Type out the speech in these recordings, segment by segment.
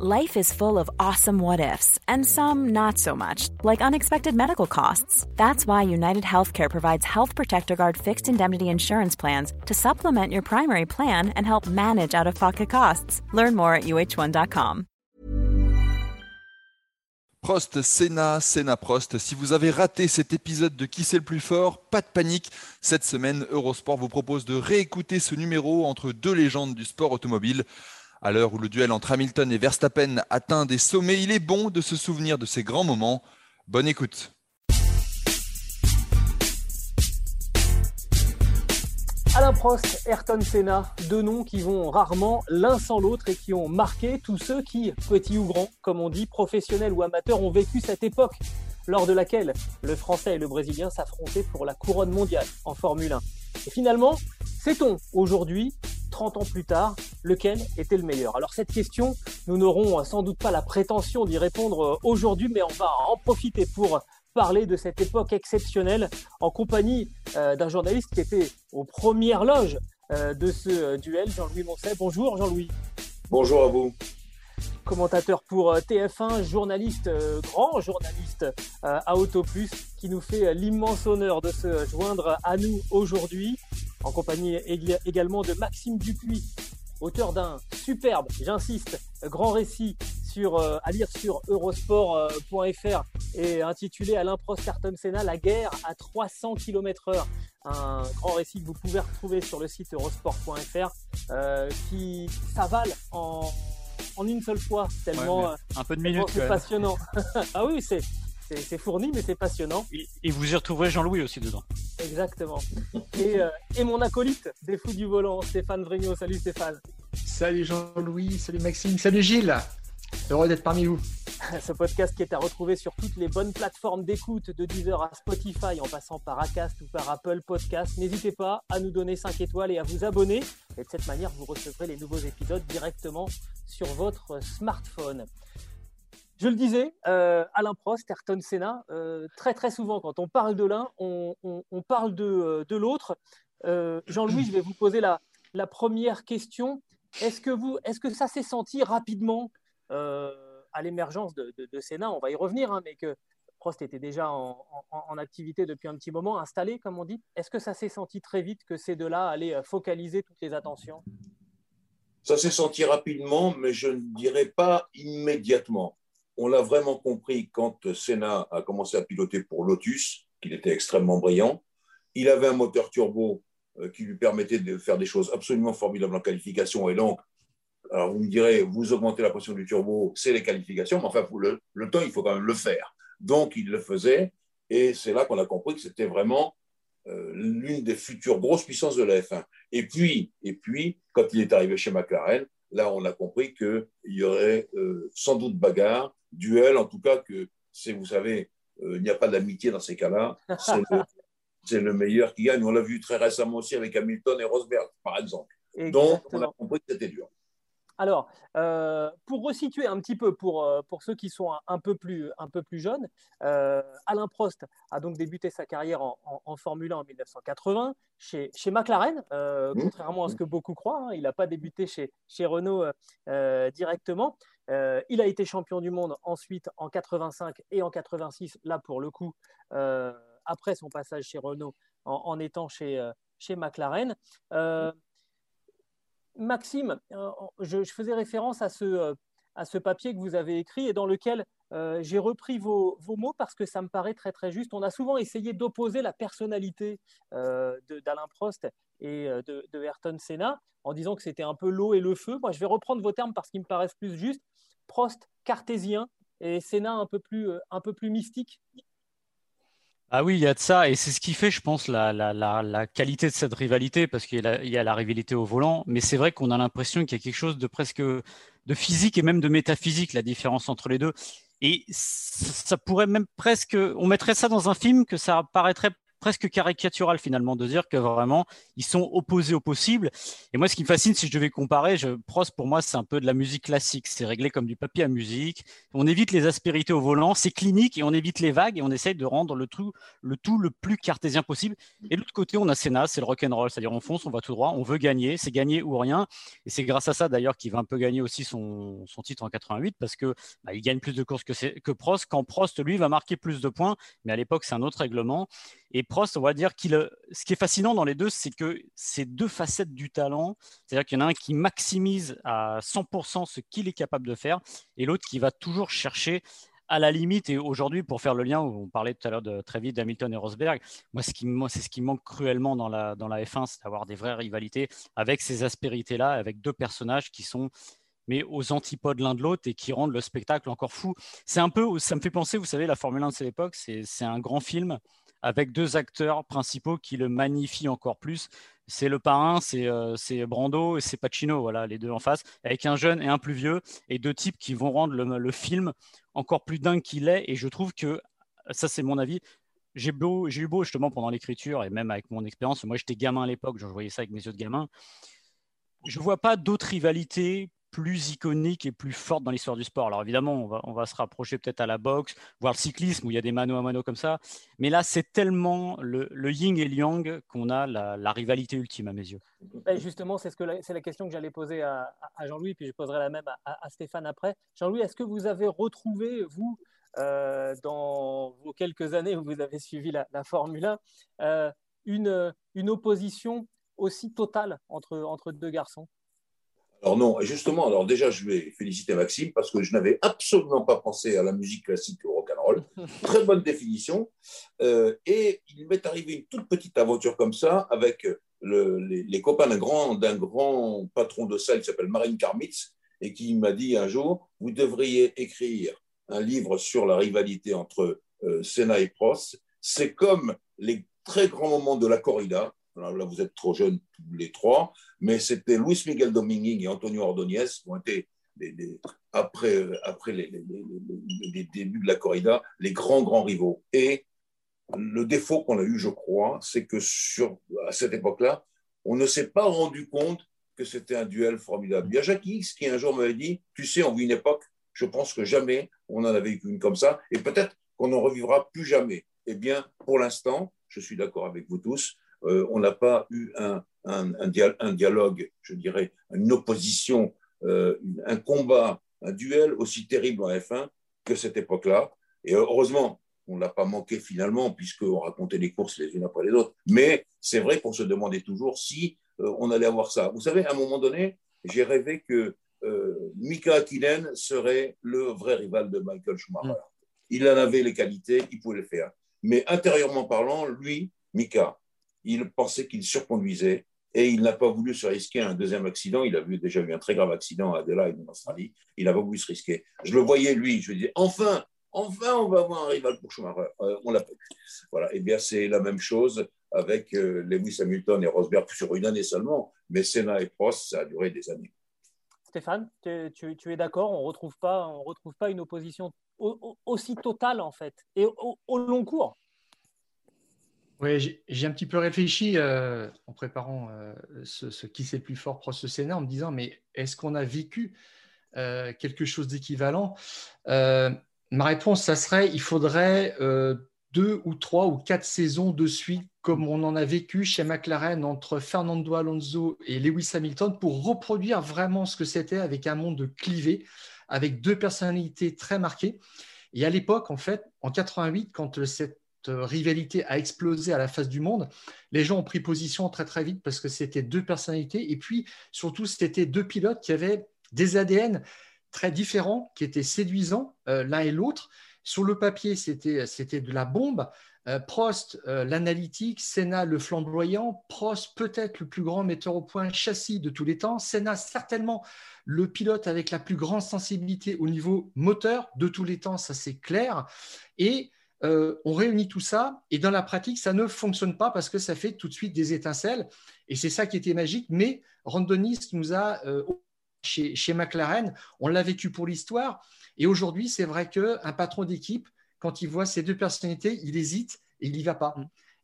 Life is full of awesome what ifs, and some not so much, like unexpected medical costs. That's why United Healthcare provides Health Protector Guard fixed indemnity insurance plans to supplement your primary plan and help manage out of pocket costs. Learn more at uh1.com. Prost, Senna, Senna Prost. Si vous avez raté cet épisode de Qui c'est le plus fort, pas de panique. Cette semaine, Eurosport vous propose de réécouter ce numéro entre deux légendes du sport automobile. À l'heure où le duel entre Hamilton et Verstappen atteint des sommets, il est bon de se souvenir de ces grands moments. Bonne écoute. Alain Prost, Ayrton Senna, deux noms qui vont rarement l'un sans l'autre et qui ont marqué tous ceux qui, petits ou grands, comme on dit, professionnels ou amateurs, ont vécu cette époque lors de laquelle le Français et le Brésilien s'affrontaient pour la couronne mondiale en Formule 1. Et finalement, sait-on aujourd'hui 30 ans plus tard, lequel était le meilleur? Alors cette question, nous n'aurons sans doute pas la prétention d'y répondre euh, aujourd'hui, mais on va en profiter pour parler de cette époque exceptionnelle en compagnie euh, d'un journaliste qui était aux premières loges euh, de ce duel, Jean-Louis Moncet. Bonjour Jean-Louis. Bonjour à vous commentateur pour TF1, journaliste, grand journaliste à Auto Plus, qui nous fait l'immense honneur de se joindre à nous aujourd'hui en compagnie également de Maxime Dupuis, auteur d'un superbe, j'insiste, grand récit sur, euh, à lire sur eurosport.fr et intitulé Alain Prost Carton Senna, la guerre à 300 km heure. Un grand récit que vous pouvez retrouver sur le site eurosport.fr euh, qui s'avale en, en, une seule fois, tellement, un peu de minutes, c'est passionnant. ah oui, c'est c'est fourni, mais c'est passionnant. Et, vous y retrouverez Jean-Louis aussi dedans. Exactement. Et, euh, et, mon acolyte des fous du volant, Stéphane Vrigno. Salut Stéphane. Salut Jean-Louis, salut Maxime, salut Gilles. Heureux d'être parmi vous. Ce podcast qui est à retrouver sur toutes les bonnes plateformes d'écoute, de Deezer à Spotify, en passant par Acast ou par Apple Podcast. N'hésitez pas à nous donner 5 étoiles et à vous abonner. Et de cette manière, vous recevrez les nouveaux épisodes directement sur votre smartphone. Je le disais, euh, Alain Prost, Ayrton Senna, euh, très très souvent quand on parle de l'un, on, parle de, euh, l'autre. Jean-Louis, je vais vous poser la, première question. Est-ce que, vous, est-ce que ça s'est senti rapidement à l'émergence de, de, Senna? On va y revenir, hein, mais que Prost était déjà en, en, activité depuis un petit moment, installé, comme on dit. Est-ce que ça s'est senti très vite que ces deux-là allaient focaliser toutes les attentions? Ça s'est senti rapidement, mais je ne dirais pas immédiatement on l'a vraiment compris quand Senna a commencé à piloter pour Lotus, qu'il était extrêmement brillant. Il avait un moteur turbo euh, qui lui permettait de faire des choses absolument formidables en qualification. Et donc, alors vous me direz, vous augmentez la pression du turbo, c'est les qualifications, mais enfin, le, le temps, il faut quand même le faire. Donc, il le faisait. Et c'est là qu'on a compris que c'était vraiment euh, l'une des futures grosses puissances de la F1. Et puis, et puis, quand il est arrivé chez McLaren, là, on a compris qu'il y aurait euh, sans doute bagarre, duel, en tout cas que c'est, vous savez, euh, il n'y a pas d'amitié dans ces cas-là. C'est le, meilleur qui gagne. On l'a vu très récemment aussi avec Hamilton et Rosberg, par exemple. Donc, on a compris que c'était dur. Alors, euh, pour resituer un petit peu pour, euh, pour ceux qui sont un, peu, plus, un peu plus jeunes, Alain Prost a donc débuté sa carrière en, Formule 1 en 1980 chez, chez McLaren, mmh. contrairement à ce que beaucoup croient. Hein. il n'a pas débuté chez, chez Renault directement. Euh, il a été champion du monde ensuite en 85 et en 86, là pour le coup, euh, après son passage chez Renault, en, étant chez, euh, chez McLaren. Maxime, je, faisais référence à ce, à ce papier que vous avez écrit et dans lequel j'ai repris vos, vos, mots parce que ça me paraît très très juste. On a souvent essayé d'opposer la personnalité d'Alain Prost et de, Ayrton Senna en disant que c'était un peu l'eau et le feu. Moi, je vais reprendre vos termes parce qu'ils me paraissent plus justes. Prost cartésien et Senna un peu euh, un peu plus mystique ah oui, il y a de ça, et c'est ce qui fait, je pense, la, la, qualité de cette rivalité, parce qu'il y, a la rivalité au volant, mais c'est vrai qu'on a l'impression qu'il y a quelque chose de presque de physique et même de métaphysique, la différence entre les deux. Et ça pourrait même presque, on mettrait ça dans un film que ça paraîtrait presque caricatural finalement de dire que vraiment ils sont opposés au possible. Et moi, ce qui me fascine, si je devais comparer, je, Prost pour moi, c'est un peu de la musique classique. C'est réglé comme du papier à musique. On évite les aspérités au volant, c'est clinique et on évite les vagues et on essaye de rendre le tout le, tout le plus cartésien possible. Et de l'autre côté, on a Senna, c'est le rock roll, c'est-à-dire on fonce, on va tout droit, on veut gagner, c'est gagner ou rien. Et c'est grâce à ça d'ailleurs qu'il va un peu gagner aussi son, son titre en 88 parce que bah, il gagne plus de courses que, que Prost. Quand Prost lui va marquer plus de points, mais à l'époque c'est un autre règlement. Et Prost, on va dire qu'il. Ce qui est fascinant dans les deux, c'est que c'est deux facettes du talent. C'est-à-dire qu'il y en a un qui maximise à 100% ce qu'il est capable de faire, et l'autre qui va toujours chercher à la limite, et aujourd'hui, pour faire le lien, on parlait tout à l'heure de, très vite d'Hamilton et Rosberg, moi, ce qui, c'est ce qui manque cruellement dans la, dans la F1, c'est d'avoir des vraies rivalités avec ces aspérités-là, avec deux personnages qui sont mais aux antipodes l'un de l'autre et qui rendent le spectacle encore fou. C'est un peu, ça me fait penser, vous savez, la Formule 1 de cette époque, c'est un grand film avec deux acteurs principaux qui le magnifient encore plus. C'est le parrain, c'est euh, Brando et c'est Pacino, voilà, les deux en face, avec un jeune et un plus vieux, et deux types qui vont rendre le, film encore plus dingue qu'il est. Et je trouve que, ça c'est mon avis, j'ai eu beau justement pendant l'écriture et même avec mon expérience, moi j'étais gamin à l'époque, je voyais ça avec mes yeux de gamin, je vois pas d'autres rivalités plus iconique et plus forte dans l'histoire du sport. Alors évidemment, on va, se rapprocher peut-être à la boxe, voire le cyclisme, où il y a des mano à mano comme ça. Mais là, c'est tellement le, yin et le yang qu'on a la, rivalité ultime à mes yeux. justement, c'est ce la, question que j'allais poser à, Jean-Louis, puis je poserai la même à, Stéphane après. Jean-Louis, est-ce que vous avez retrouvé, vous, euh, dans vos quelques années où vous avez suivi la, Formule 1, euh, une, opposition aussi totale entre deux garçons? Alors non, justement, alors déjà, je vais féliciter Maxime parce que je n'avais absolument pas pensé à la musique classique au rock and roll. Très bonne définition. Euh, et il m'est arrivé une toute petite aventure comme ça avec les, copains d'un grand, d'un grand patron de salle qui s'appelle Marine Karmitz et qui m'a dit un jour, vous devriez écrire un livre sur la rivalité entre euh, Senna et Prost. C'est comme les très grands moments de la corrida, là, vous êtes trop jeunes tous les trois, mais c'était Luis Miguel Dominguez et Antonio Ordóñez qui ont été, après, les, débuts de la corrida, les grands, grands rivaux. Et le défaut qu'on a eu, je crois, c'est que sur, à cette époque-là, on ne s'est pas rendu compte que c'était un duel formidable. Il y a Jacques X qui un jour m'avait dit, tu sais, on vit une époque, je pense que jamais on en a vécu une comme ça, et peut-être qu'on n'en revivra plus jamais. Eh bien, pour l'instant, je suis d'accord avec vous tous, euh, on n'a pas eu un, dialogue, je dirais, une opposition, euh, un combat, un duel aussi terrible en F1 que cette époque-là. Et heureusement, on ne l'a pas manqué finalement, puisqu'on racontait les courses les unes après les autres. Mais c'est vrai qu'on se demandait toujours si euh, on allait avoir ça. Vous savez, à un moment donné, j'ai rêvé que Mika Hakkinen serait le vrai rival de Michael Schumacher. Mm. Il en avait les qualités, il pouvait le faire. Mais intérieurement parlant, lui, Mika, il pensait qu'il surconduisait et il n'a pas voulu se risquer à un deuxième accident. Il a déjà eu un très grave accident à Adelaide, en Australie. Il n'a pas voulu se risquer. Je le voyais, lui. Je lui disais, enfin, enfin, on va avoir un rival pour Schumacher. Euh, on l'a pas eu. Voilà. Eh bien, c'est la même chose avec euh, Lewis Hamilton et Rosberg sur une année seulement. Mais Senna et Prost, ça a duré des années. Stéphane, tu, es d'accord On ne retrouve, pas, retrouve pas une opposition aussi totale, en fait, et au long cours? Oui, j'ai un petit peu réfléchi euh, en préparant euh, ce, qui c'est le plus fort Prost Sénat en me disant mais est-ce qu'on a vécu euh, quelque chose d'équivalent Ma réponse, ça serait il faudrait deux ou trois ou quatre saisons de suite comme on en a vécu chez McLaren entre Fernando Alonso et Lewis Hamilton pour reproduire vraiment ce que c'était avec un monde clivé, avec deux personnalités très marquées. Et à l'époque, en fait, en 88, quand cette rivalité a explosé à la face du monde, les gens ont pris position très très vite parce que c'était deux personnalités et puis surtout c'était deux pilotes qui avaient des ADN très différents, qui étaient séduisants euh, l'un et l'autre. Sur le papier, c'était de la bombe. Euh, Prost, euh, l'analytique, Senna, le flamboyant, Prost, peut-être le plus grand metteur au point châssis de tous les temps, Senna, certainement le pilote avec la plus grande sensibilité au niveau moteur de tous les temps, ça c'est clair. Et euh, on réunit tout ça et dans la pratique, ça ne fonctionne pas parce que ça fait tout de suite des étincelles. Et c'est ça qui était magique. Mais Rondonis nous a, euh, chez, McLaren, on l'a vécu pour l'histoire. Et aujourd'hui, c'est vrai qu'un patron d'équipe, quand il voit ces deux personnalités, il hésite et il n'y va pas.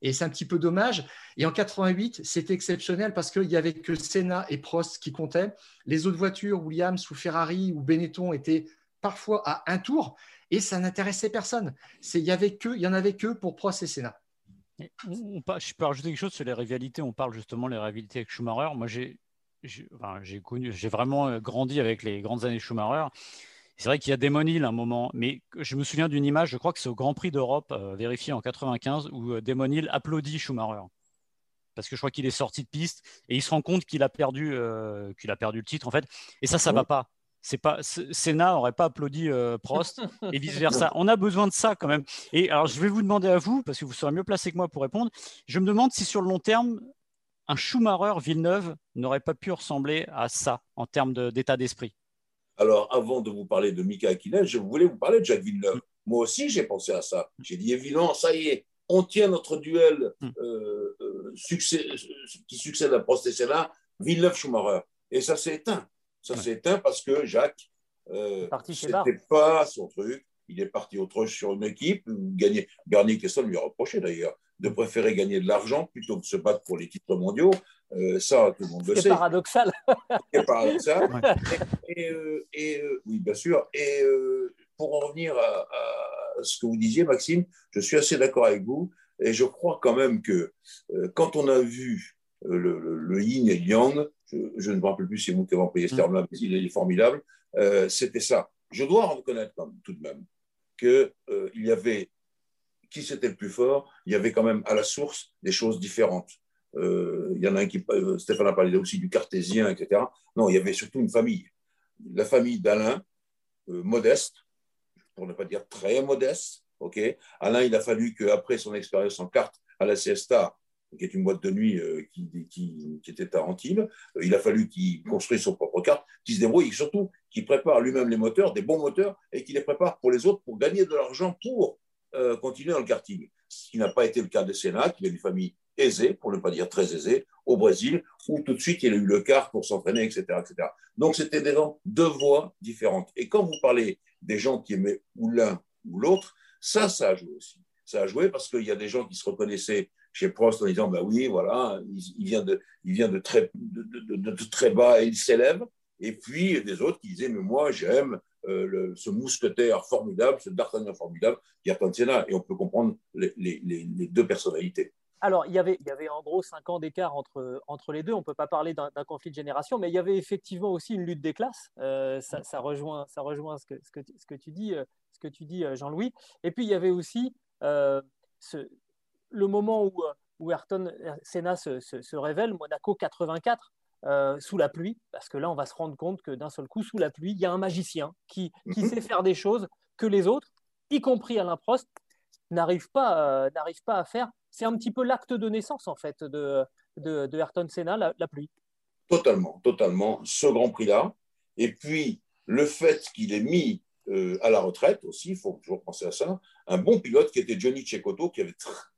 Et c'est un petit peu dommage. Et en 88, c'était exceptionnel parce qu'il n'y avait que Senna et Prost qui comptaient. Les autres voitures, Williams ou Ferrari ou Benetton, étaient parfois à un tour et ça n'intéressait personne. Il y avait que, il y en avait que pour Prost et Senna. je peux rajouter quelque chose sur les rivalités. On parle justement des rivalités avec Schumacher. Moi, j'ai connu, j'ai vraiment euh, grandi avec les grandes années Schumacher. C'est vrai qu'il y a Damon Hill un moment, mais je me souviens d'une image, je crois que c'est au Grand Prix d'Europe, euh, vérifié en 95, où euh, Damon Hill applaudit Schumacher. Parce que je crois qu'il est sorti de piste et il se rend compte qu'il a perdu, euh, qu'il a perdu le titre en fait. Et ça, ça ne va pas. C'est pas Senna n'aurait pas applaudi Prost et vice versa. On a besoin de ça quand même. Et alors je vais vous demander à vous parce que vous serez mieux placé que moi pour répondre. Je me demande si sur le long terme un Schumacher Villeneuve n'aurait pas pu ressembler à ça en termes d'état d'esprit. Alors, avant de vous parler de Mika Hakkinen, je voulais vous parler de Jacques Villeneuve. Moi aussi, j'ai pensé à ça. J'ai dit, évidemment, ça y est, on tient notre duel hmm. euh, euh, succès, qui succède à Prost et Senna, Villeneuve-Schumacher. Et ça s'est éteint. Ça s'est éteint parce que Jacques, euh, c'était pas son truc. Il est parti autre sur une équipe, gagner. Garnier Kesson lui a reproché d'ailleurs de préférer gagner de l'argent plutôt que de se battre pour les titres mondiaux. Euh, ça, tout le monde le sait. C'est paradoxal. C'est paradoxal. Et, euh, euh, oui, bien sûr. Et pour en revenir à, ce que vous disiez, Maxime, je suis assez d'accord avec vous. Et je crois quand même que quand on a vu le, yin et le yang, je, ne me rappelle plus si c'est vous qui avez employé ce terme-là, mais il est formidable, c'était ça. Je dois reconnaître tout de même qu'il y avait qui c'était le plus fort, il y avait quand même à la source des choses différentes. Euh, il y en a un qui, euh, Stéphane a parlé aussi du cartésien, etc. Non, il y avait surtout une famille. La famille d'Alain, euh, modeste, pour ne pas dire très modeste. ok Alain, il a fallu qu'après son expérience en carte à la Siesta, qui est une boîte de nuit qui, qui, était à Antibes, il a fallu qu'il construise son propre carte, qu'il se débrouille et surtout qu'il prépare lui-même les moteurs, des bons moteurs, et qu'il les prépare pour les autres pour gagner de l'argent pour continuer dans le karting. Ce qui n'a pas été le cas de Sénat, qui est une famille aisé, pour ne pas dire très aisé, au Brésil, où tout de suite il a eu le quart pour s'entraîner, etc., etc. Donc c'était des gens, deux voies différentes. Et quand vous parlez des gens qui aimaient ou l'un ou l'autre, ça, ça a joué aussi. Ça a joué parce qu'il y a des gens qui se reconnaissaient chez Prost en disant, bah oui, voilà, il, vient, de, il vient de, très, de, très bas et il s'élève. Et puis des autres qui disaient, mais moi j'aime euh, ce mousquetaire formidable, ce d'Artagnan formidable, Ayrton Senna. Et on peut comprendre les, les, deux personnalités. Alors, il y, avait, il y avait en gros cinq ans d'écart entre, entre les deux. On ne peut pas parler d'un conflit de génération, mais il y avait effectivement aussi une lutte des classes. Euh, ça, rejoint, ça rejoint ce que, ce que, ce que tu dis, euh, ce que tu dis Jean-Louis. Et puis, il y avait aussi ce, le moment où, où Ayrton Senna se, se, révèle, Monaco 84. sous la pluie, parce que là, on va se rendre compte que d'un seul coup, sous la pluie, il y a un magicien qui, qui mhm. sait faire des choses que les autres, y compris Alain Prost, n'arrivent pas, pas à faire c'est un petit peu l'acte de naissance, en fait, de, de, Ayrton Senna, la, pluie. Totalement, totalement. Ce Grand Prix-là. Et puis, le fait qu'il ait mis euh, à la retraite aussi, il faut toujours penser à ça, un bon pilote qui était Johnny Cecotto, qui avait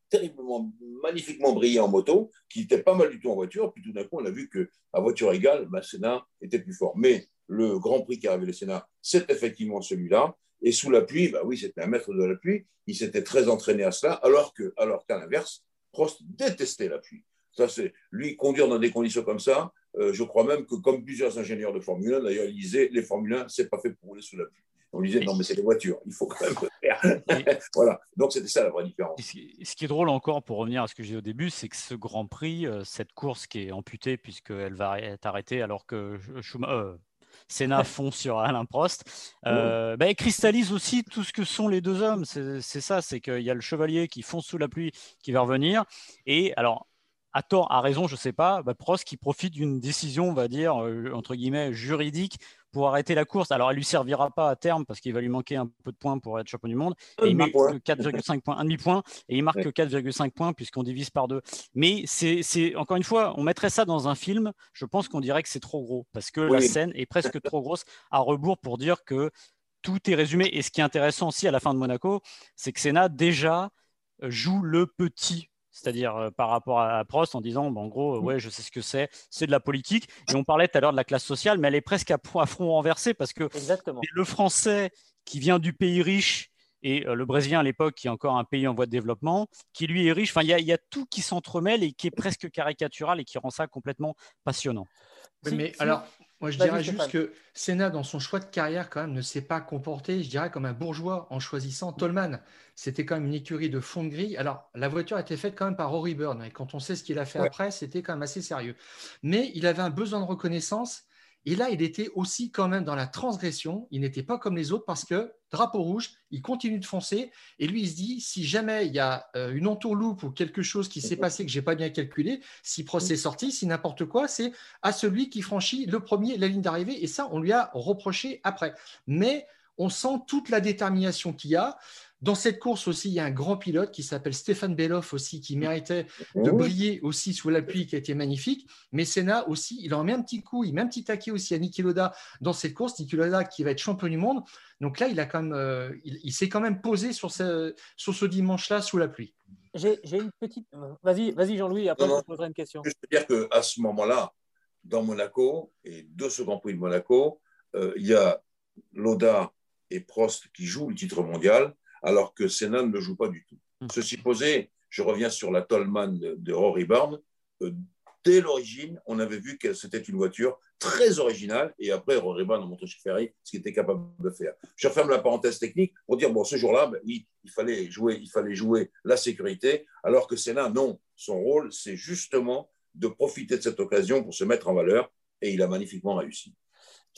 terriblement, magnifiquement brillé en moto, qui était pas mal du tout en voiture. Puis tout d'un coup, on a vu qu'à voiture égale, bah, Senna était plus fort. Mais le Grand Prix qui a révélé Senna, c'est effectivement celui-là. Et sous la pluie, bah oui, c'était un maître de la pluie. Il s'était très entraîné à cela, alors que, qu'à l'inverse, Prost détestait la pluie. Ça, c'est lui conduire dans des conditions comme ça. Euh, je crois même que, comme plusieurs ingénieurs de Formule 1, d'ailleurs, ils disaient les Formule 1, c'est pas fait pour rouler sous la pluie. On disait non, mais c'est les voitures, il faut quand même le faire. voilà, donc c'était ça la vraie différence. Ce qui est drôle encore, pour revenir à ce que j'ai dit au début, c'est que ce Grand Prix, euh, cette course qui est amputée puisqu'elle va être arrêtée alors que Schumacher, euh, Senna fond sur Alain Prost, euh, bah, cristallise aussi tout ce que sont les deux hommes. C'est ça, c'est qu'il y a le chevalier qui fonce sous la pluie, qui va revenir. Et alors, à tort, à raison, je ne sais pas, bah, Prost qui profite d'une décision, on va dire, euh, entre guillemets, juridique pour arrêter la course. Alors, elle lui servira pas à terme parce qu'il va lui manquer un peu de points pour être champion du monde. Et il marque 4,5 points, un demi-point, et il marque 4,5 points puisqu'on divise par deux. Mais c'est encore une fois, on mettrait ça dans un film. Je pense qu'on dirait que c'est trop gros parce que la scène est presque trop grosse à rebours pour dire que tout est résumé. Et ce qui est intéressant aussi à la fin de Monaco, c'est que Senna déjà joue le petit c'est-à-dire euh, par rapport à, Prost en disant, en gros, euh, ouais, je sais ce que c'est, c'est de la politique. Et on parlait tout à l'heure de la classe sociale, mais elle est presque à, front renversé parce que le français qui vient du pays riche et le Brésilien à l'époque, qui est encore un pays en voie de développement, qui lui est riche. Enfin, il y, a tout qui s'entremêle et qui est presque caricatural et qui rend ça complètement passionnant. mais alors, moi, je dirais juste que Senna, dans son choix de carrière, quand même, ne s'est pas comporté, je dirais, comme un bourgeois en choisissant Tolman. C'était quand même une écurie de fond de grille. Alors, la voiture a été faite quand même par Rory Byrne. Et quand on sait ce qu'il a fait après, c'était quand même assez sérieux. Mais il avait un besoin de reconnaissance et là, il était aussi quand même dans la transgression. Il n'était pas comme les autres parce que drapeau rouge, il continue de foncer. Et lui, il se dit si jamais il y a euh, une entourloupe ou quelque chose qui s'est passé que j'ai pas bien calculé, si procès sorti, si n'importe quoi, c'est à celui qui franchit le premier la ligne d'arrivée. Et ça, on lui a reproché après. Mais on sent toute la détermination qu'il y a. Dans cette course aussi, il y a un grand pilote qui s'appelle Stéphane Beloff aussi, qui méritait de briller aussi sous la pluie, qui a été magnifique. Mais Senna aussi, il en met un petit coup, il met un petit taquet aussi à Niki Loda dans cette course. Niki Loda qui va être champion du monde. Donc là, il, a quand même, euh, il, s'est quand même posé sur ce, sur ce dimanche-là sous la pluie. J'ai une petite. Vas-y, vas-y Jean-Louis, après je te poserai une question. Je veux dire qu'à ce moment-là, dans Monaco, et deux ce Grand Prix de Monaco, euh, il y a Loda et Prost qui jouent le titre mondial alors que Senna ne le joue pas du tout. Hmm. Ceci posé, je reviens sur la Tollman de, Rory Barnes. Euh, dès l'origine, on avait vu que c'était une voiture très originale, et après, Rory Barnes a montré chez Ferrari ce qu'il était capable de faire. Je referme la parenthèse technique pour dire, bon, ce jour-là, ben oui, il fallait, jouer, il fallait jouer la sécurité, alors que Senna, non, son rôle, c'est justement de profiter de cette occasion pour se mettre en valeur, et il a magnifiquement réussi.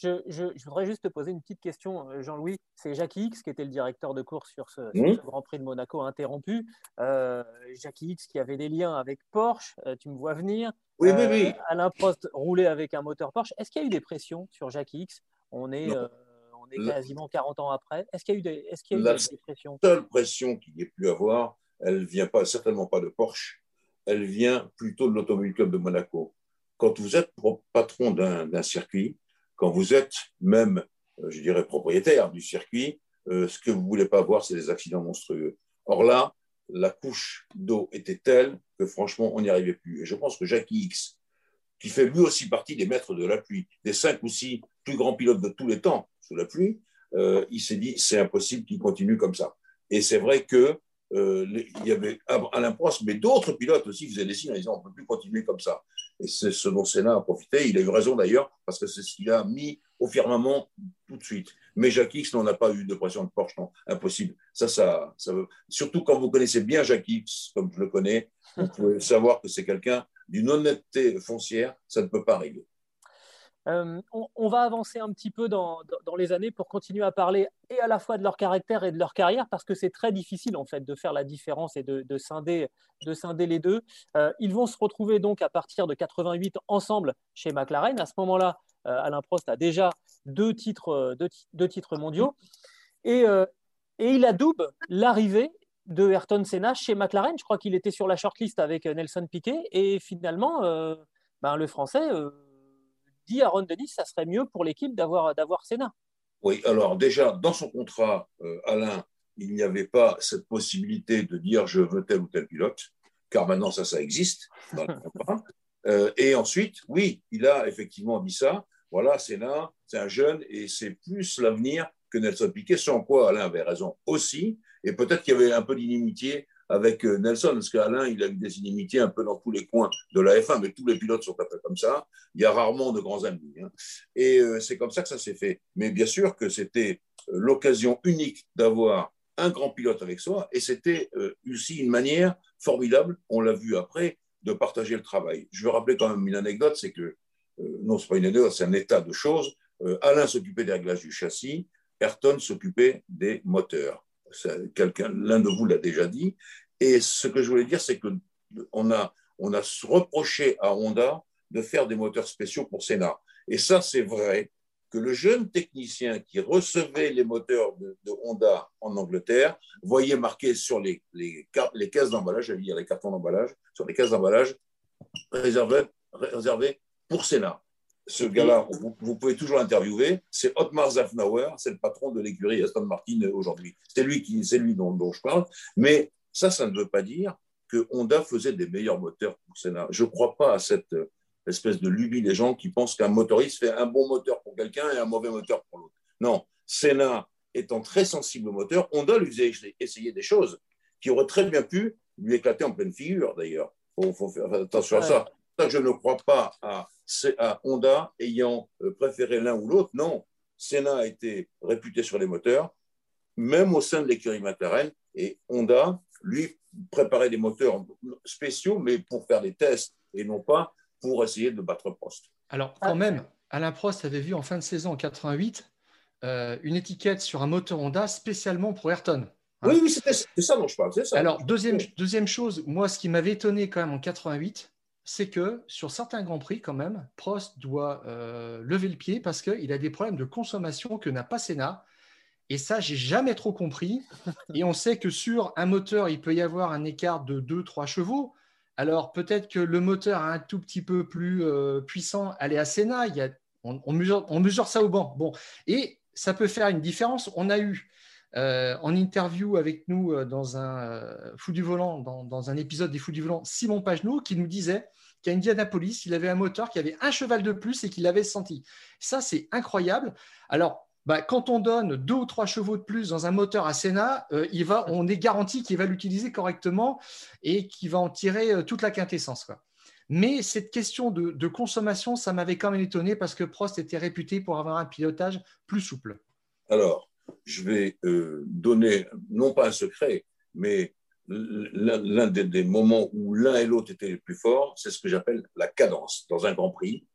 Je, voudrais juste te poser une petite question, euh, Jean-Louis. C'est Jackie X qui était le directeur de course sur ce, Grand Prix de Monaco interrompu. Euh, Jackie X qui avait des liens avec Porsche, euh, tu me vois venir. Oui, oui, oui. Alain Prost roulait avec un moteur Porsche. Est-ce qu'il y a eu des pressions sur Jackie X? On est, on est quasiment 40 ans après. Est-ce qu'il y a eu des, est-ce qu'il y a eu des pressions? La seule pression qu'il y ait pu avoir, elle vient pas, certainement pas de Porsche. Elle vient plutôt de l'Automobile Club de Monaco. Quand vous êtes patron d'un circuit, quand vous êtes même, euh, je dirais, propriétaire du circuit, euh, ce que vous ne voulez pas voir, c'est des accidents monstrueux. Or là, la couche d'eau était telle que franchement, on n'y arrivait plus. Et je pense que Jackie X, qui fait lui aussi partie des maîtres de la pluie, des cinq ou six plus grands pilotes de tous les temps sous la pluie, euh, il s'est dit, c'est impossible qu'il continue comme ça. Et c'est vrai que il y avait Alain Prost, mais d'autres pilotes aussi faisaient des signes en disant on ne peut plus continuer comme ça. Et c'est ce dont Sénat a profité. Il a eu raison d'ailleurs, parce que c'est ce qu'il a mis au firmament tout de suite. Mais Jacques X n'en a pas eu de pression de Porsche, non, impossible. Ça, ça, ça veut... Surtout quand vous connaissez bien Jacques X, comme je le connais, vous pouvez savoir que c'est quelqu'un d'une honnêteté foncière, ça ne peut pas arriver. Euh, on, va avancer un petit peu dans, les années pour continuer à parler et à la fois de leur caractère et de leur carrière parce que c'est très difficile en fait de faire la différence et de, scinder, de scinder, les deux. Euh, ils vont se retrouver donc à partir de 88 ensemble chez McLaren. À ce moment-là, euh, Alain Prost a déjà deux titres, deux, titres mondiaux et, et il adoube l'arrivée de Ayrton Senna chez McLaren. Je crois qu'il était sur la shortlist avec Nelson Piquet et finalement, ben, le Français dit à Ron Dennis, ça serait mieux pour l'équipe d'avoir, d'avoir Senna. Oui, alors déjà, dans son contrat, euh, Alain, il n'y avait pas cette possibilité de dire je veux tel ou tel pilote, car maintenant ça, ça existe dans le contrat. Euh, et ensuite, oui, il a effectivement dit ça. Voilà, Senna, c'est un jeune et c'est plus l'avenir que Nelson Piquet, sans quoi Alain avait raison aussi. Et peut-être qu'il y avait un peu d'inimitié avec euh, Nelson, parce qu'Alain, il a eu des inimitiés un peu dans tous les coins de la F1, mais tous les pilotes sont un peu comme ça. Il y a rarement de grands amis. Hein. Et euh, c'est comme ça que ça s'est fait. Mais bien sûr que c'était euh, l'occasion unique d'avoir un grand pilote avec soi, et c'était aussi une manière formidable, on l'a vu après, de partager le travail. Je veux rappeler quand même une anecdote, c'est que, non, c'est pas une anecdote, c'est un état de choses. Alain s'occupait des réglages du châssis, Ayrton s'occupait des moteurs l'un de vous l'a déjà dit. Et ce que je voulais dire, c'est qu'on a, on a reproché à Honda de faire des moteurs spéciaux pour Senna. Et ça, c'est vrai que le jeune technicien qui recevait les moteurs de, Honda en Angleterre voyait marqué sur les, les, les caisses d'emballage, j'allais dire les cartons d'emballage, sur les caisses d'emballage réservées pour Senna ce gars-là, vous, pouvez toujours l'interviewer, c'est Otmar Zafnauer, c'est le patron de l'écurie Aston Martin aujourd'hui. C'est lui, qui, c'est lui dont, je parle. Mais ça, ça ne veut pas dire que Honda faisait des meilleurs moteurs pour Senna. Je ne crois pas à cette espèce de lubie des gens qui pensent qu'un motoriste fait un bon moteur pour quelqu'un et un mauvais moteur pour l'autre. Non, Senna étant très sensible au moteur, Honda lui faisait essayer des choses qui auraient très bien pu lui éclater en pleine figure, d'ailleurs. Il faut, faire attention à ça. Je ne crois pas à, à Honda ayant euh, préféré l'un ou l'autre. Non, Senna a été réputé sur les moteurs, même au sein de l'écurie McLaren, et Honda, lui, préparait des moteurs spéciaux, mais pour faire des tests et non pas pour essayer de battre Prost. Alors, quand même, Alain Prost avait vu en fin de saison en 88 euh, une étiquette sur un moteur Honda spécialement pour Ayrton. Hein. oui, oui, c'est ça dont je parle. Ça. Alors, deuxième, deuxième chose, moi, ce qui m'avait étonné quand même en 88, c'est que sur certains Grands Prix, quand même, Prost doit euh, lever le pied parce qu'il a des problèmes de consommation que n'a pas Senna. Et ça, j'ai jamais trop compris. Et on sait que sur un moteur, il peut y avoir un écart de 2-3 chevaux. Alors peut-être que le moteur un tout petit peu plus euh, puissant, allait à Senna. On, mesure, on, mesure, ça au banc. Bon, et ça peut faire une différence. On a eu euh, en interview avec nous dans un Fou du volant, dans, un épisode des Fous du volant, Simon Pagenaud, qui nous disait qu'à Indianapolis, il avait un moteur qui avait un cheval de plus et qu'il l'avait senti. Ça, c'est incroyable. Alors, bah, quand on donne deux ou trois chevaux de plus dans un moteur à euh, va, on est garanti qu'il va l'utiliser correctement et qu'il va en tirer euh, toute la quintessence. Mais cette question de, consommation, ça m'avait quand même étonné parce que Prost était réputé pour avoir un pilotage plus souple. Alors, je vais euh, donner, non pas un secret, mais l'un des, moments où l'un et l'autre étaient les plus forts, c'est ce que j'appelle la cadence. Dans un Grand Prix,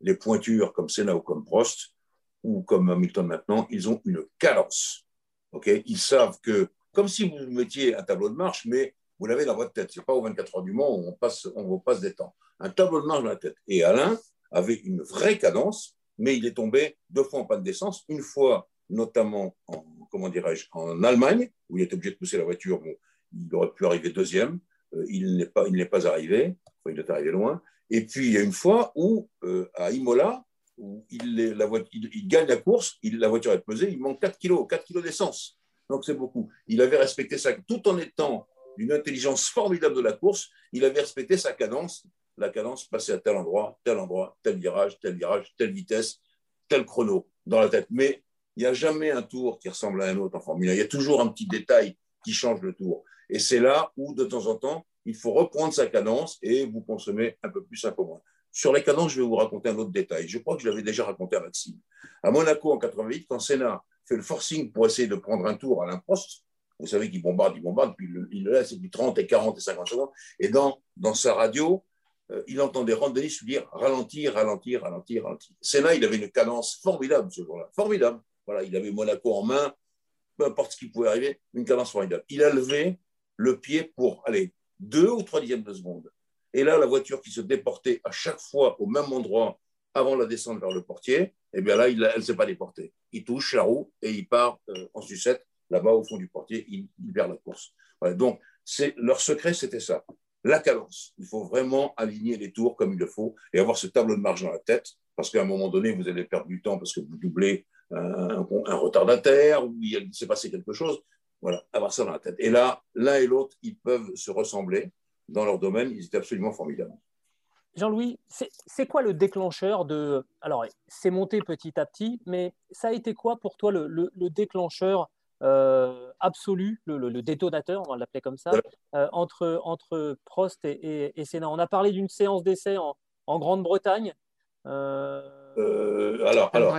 les pointures comme Senna ou comme Prost, ou comme Hamilton maintenant, ils ont une cadence. Okay ils savent que, comme si vous mettiez un tableau de marche, mais vous l'avez dans votre tête. Ce n'est pas aux 24 heures du Mans où on passe, on passe des temps. Un tableau de marche dans la tête. Et Alain avait une vraie cadence, mais il est tombé deux fois en panne d'essence, une fois notamment en, comment dirais-je, en Allemagne, où il était obligé de pousser la voiture. Bon, il aurait pu arriver deuxième. Euh, il n'est pas, il n'est pas arrivé. il est arrivé loin. Et puis, il y a une fois où, euh, à Imola, où il, gagne la course, la voiture est pesée, il manque 4 kilos, 4 kilos d'essence. Donc, c'est beaucoup. Il avait respecté ça tout en étant d'une intelligence formidable de la course. Il avait respecté sa cadence. La cadence passait à tel endroit, tel endroit, tel virage, tel virage, telle vitesse, tel chrono dans la tête. Mais il n'y a jamais un tour qui ressemble à un autre en Formule 1. Il y a toujours un petit détail qui change le tour. Et c'est là où, de temps en temps, il faut reprendre sa cadence et vous consommer un peu plus, un peu moins. Sur les cadences, je vais vous raconter un autre détail. Je crois que je l'avais déjà raconté à Maxime. À Monaco, en 88, quand Senna fait le forcing pour essayer de prendre un tour à l'imposte, vous savez qu'il bombarde, il bombarde, puis il le laisse, et puis 30 et 40 et 50 secondes. Et dans, dans sa radio, euh, il entendait Ron Dennis lui dire ralentir, ralentir, ralentir, ralentir. Senna, il avait une cadence formidable ce jour-là. Formidable. Il avait Monaco en main, peu importe ce qui pouvait arriver, une cadence formidable. Il a levé le pied pour aller deux ou trois dixièmes de seconde. Et là, la voiture qui se déportait à chaque fois au même endroit avant la descente vers le portier, eh bien là, elle ne s'est pas déportée. Il touche la roue et il part euh, en sucette là-bas au fond du portier, il, perd la course. Donc, leur secret, c'était ça. La cadence. Il faut vraiment aligner les tours comme il le faut et avoir ce tableau de marge dans la tête, parce qu'à un moment donné, vous allez perdre du temps parce que vous doublez un, un retardataire ou il s'est passé quelque chose. Voilà, avoir ça dans la tête. Et là, l'un et l'autre, ils peuvent se ressembler dans leur domaine. Ils étaient absolument formidables. Jean-Louis, c'est quoi le déclencheur de... Alors, c'est monté petit à petit, mais ça a été quoi pour toi le, déclencheur euh, absolu, le, détonateur, on va l'appeler comme ça, euh, entre, entre Prost et, et, Senna On a parlé d'une séance d'essai en, Grande-Bretagne. Euh, alors, alors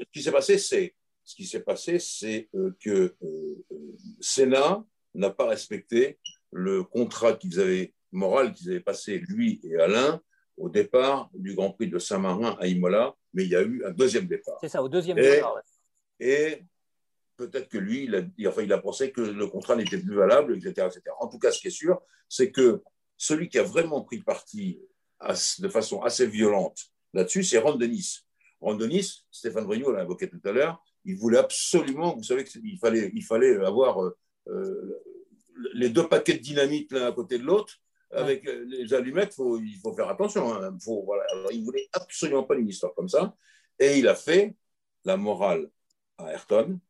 ce qui s'est passé, c'est ce qui s'est passé, c'est euh, que euh, Senna n'a pas respecté le contrat qu'ils avaient moral qu'ils avaient passé lui et Alain au départ du Grand Prix de Saint-Marin à Imola, mais il y a eu un deuxième départ. C'est ça, au deuxième départ. Et peut-être que lui, il a, enfin, il a pensé que le contrat n'était plus valable, etc., etc. En tout cas, ce qui est sûr, c'est que celui qui a vraiment pris parti de façon assez violente là-dessus, c'est Ron Denis. Ron Denis, Stéphane Brignot l'a invoqué tout à l'heure, il voulait absolument, vous savez qu'il fallait, il fallait avoir euh, euh, les deux paquets de dynamite l'un à côté de l'autre. Avec les allumettes, faut, il faut faire attention. Hein. Faut, voilà. Alors, il voulait absolument pas une histoire comme ça. Et il a fait la morale à Ayrton.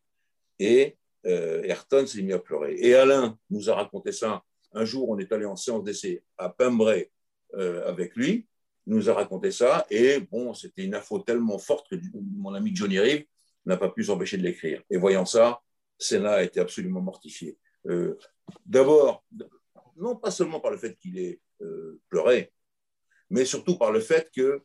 Et euh, Ayrton s'est mis à pleurer. Et Alain nous a raconté ça. Un jour, on est allé en séance d'essai à Pembrey avec lui. Nous a raconté ça. Et bon, c'était une info tellement forte que mon ami Johnny Rive n'a pas pu s'empêcher de l'écrire. Et voyant ça, Senna a été absolument mortifié. Euh, d'abord, non pas seulement par le fait qu'il ait euh, pleuré, mais surtout par le fait qu'il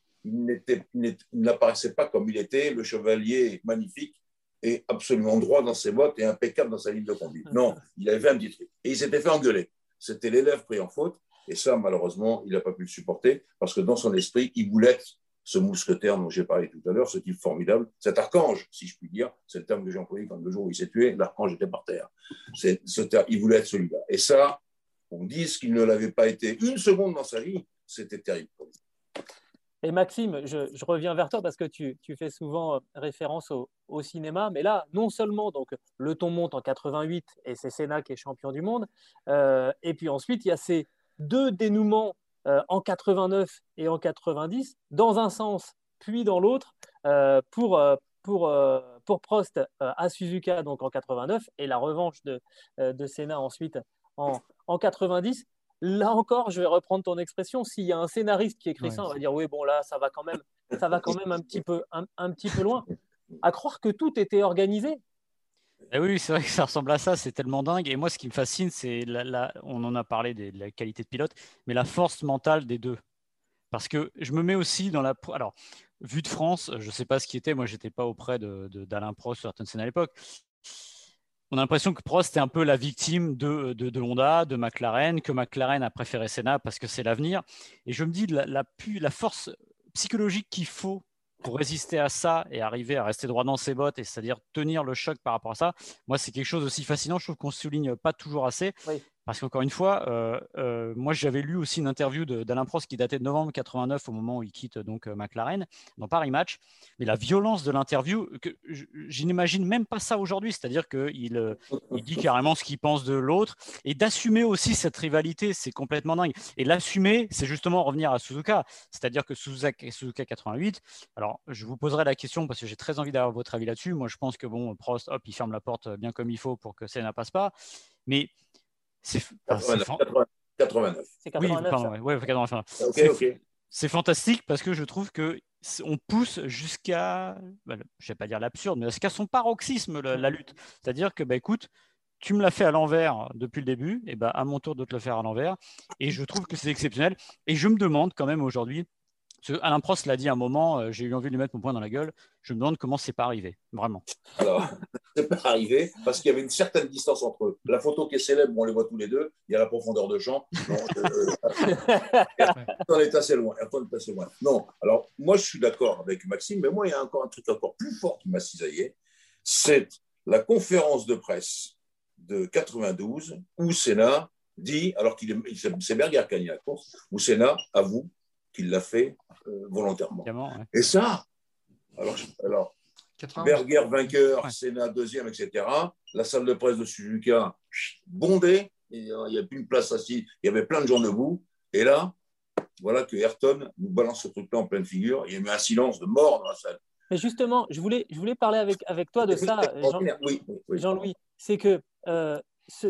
n'apparaissait pas comme il était, le chevalier magnifique et absolument droit dans ses bottes et impeccable dans sa ligne de conduite. Non, il avait un petit truc. Et il s'était fait engueuler. C'était l'élève pris en faute. Et ça, malheureusement, il n'a pas pu le supporter parce que dans son esprit, il voulait ce mousquetaire dont j'ai parlé tout à l'heure, ce type formidable, cet archange, si je puis dire, c'est le terme que j'ai employé quand le jour où il s'est tué, l'archange était par terre. Il voulait être celui-là. Et ça, on dit qu'il ne l'avait pas été une seconde dans sa vie, c'était terrible Et Maxime, je, reviens vers toi parce que tu, fais souvent référence au, cinéma, mais là, non seulement donc le ton monte en 88 et c'est Senna qui est champion du monde, euh, et puis ensuite il y a ces deux dénouements euh, en 89 et en 90, dans un sens puis dans l'autre, euh, pour, euh, pour, pour Prost à Suzuka donc en 89 et la revanche de, de Senna ensuite en, en 90. Là encore, je vais reprendre ton expression. S'il y a un scénariste qui écrit ça, on va dire oui, bon là, ça va quand même, ça va quand même un petit peu, un, un petit peu loin. À croire que tout était organisé. Eh oui, c'est vrai que ça ressemble à ça, c'est tellement dingue. Et moi, ce qui me fascine, c'est, on en a parlé de la qualité de pilote, mais la force mentale des deux. Parce que je me mets aussi dans la. Alors, vue de France, je ne sais pas ce qui était, moi, j'étais pas auprès de, d'Alain Prost sur Ayrton à l'époque. On a l'impression que Prost est un peu la victime de, de, Honda, de McLaren, que McLaren a préféré Senna parce que c'est l'avenir. Et je me dis, la, la, la force psychologique qu'il faut pour résister à ça et arriver à rester droit dans ses bottes, et c'est-à-dire tenir le choc par rapport à ça, moi, c'est quelque chose aussi fascinant. Je trouve qu'on ne souligne pas toujours assez. Parce qu'encore une fois, euh, euh, moi j'avais lu aussi une interview d'Alain Prost qui datait de novembre 89 au moment où il quitte donc euh, McLaren dans Paris Match. Mais la violence de l'interview, je, n'imagine même pas ça aujourd'hui. C'est-à-dire qu'il il dit carrément ce qu'il pense de l'autre et d'assumer aussi cette rivalité, c'est complètement dingue. Et l'assumer, c'est justement revenir à Suzuka. C'est-à-dire que Suzuka, Suzuka 88. Alors je vous poserai la question parce que j'ai très envie d'avoir votre avis là-dessus. Moi je pense que bon, Prost, hop, il ferme la porte bien comme il faut pour que ça ne passe pas. Mais c'est 89. C'est 89. C'est fantastique parce que je trouve que on pousse jusqu'à, bah, je vais pas dire l'absurde, mais jusqu'à son paroxysme la, lutte. C'est-à-dire que, bah, écoute, tu me l'as fait à l'envers depuis le début, et bah, à mon tour de te le faire à l'envers. Et je trouve que c'est exceptionnel. Et je me demande quand même aujourd'hui, Alain Prost l'a dit à un moment, euh, j'ai eu envie de lui mettre mon poing dans la gueule. Je me demande comment c'est pas arrivé, vraiment. Alors, c'est pas arrivé parce qu'il y avait une certaine distance entre eux. La photo qui est célèbre, on les voit tous les deux. Il y a la profondeur de champ. Non, on est assez loin. est assez loin. Non. Alors, moi, je suis d'accord avec Maxime, mais moi, il y a encore un truc encore plus fort qui m'a cisaillé. C'est la conférence de presse de 92 où Sénat dit, alors qu'il est, c'est Berger qui a gagné la course, où Sénat avoue qu'il l'a fait euh, volontairement. Et ça, alors, alors Berger vainqueur, Sénat deuxième, etc. La salle de presse de Suzuka bondée, il n'y a plus une place assise, il y avait plein de gens debout. Et là, voilà que Ayrton nous balance ce truc-là en pleine figure. Il y a eu un silence de mort dans la salle. Mais justement, je voulais, je voulais parler avec, avec toi de ça, Jean-Louis. c'est que euh, ce,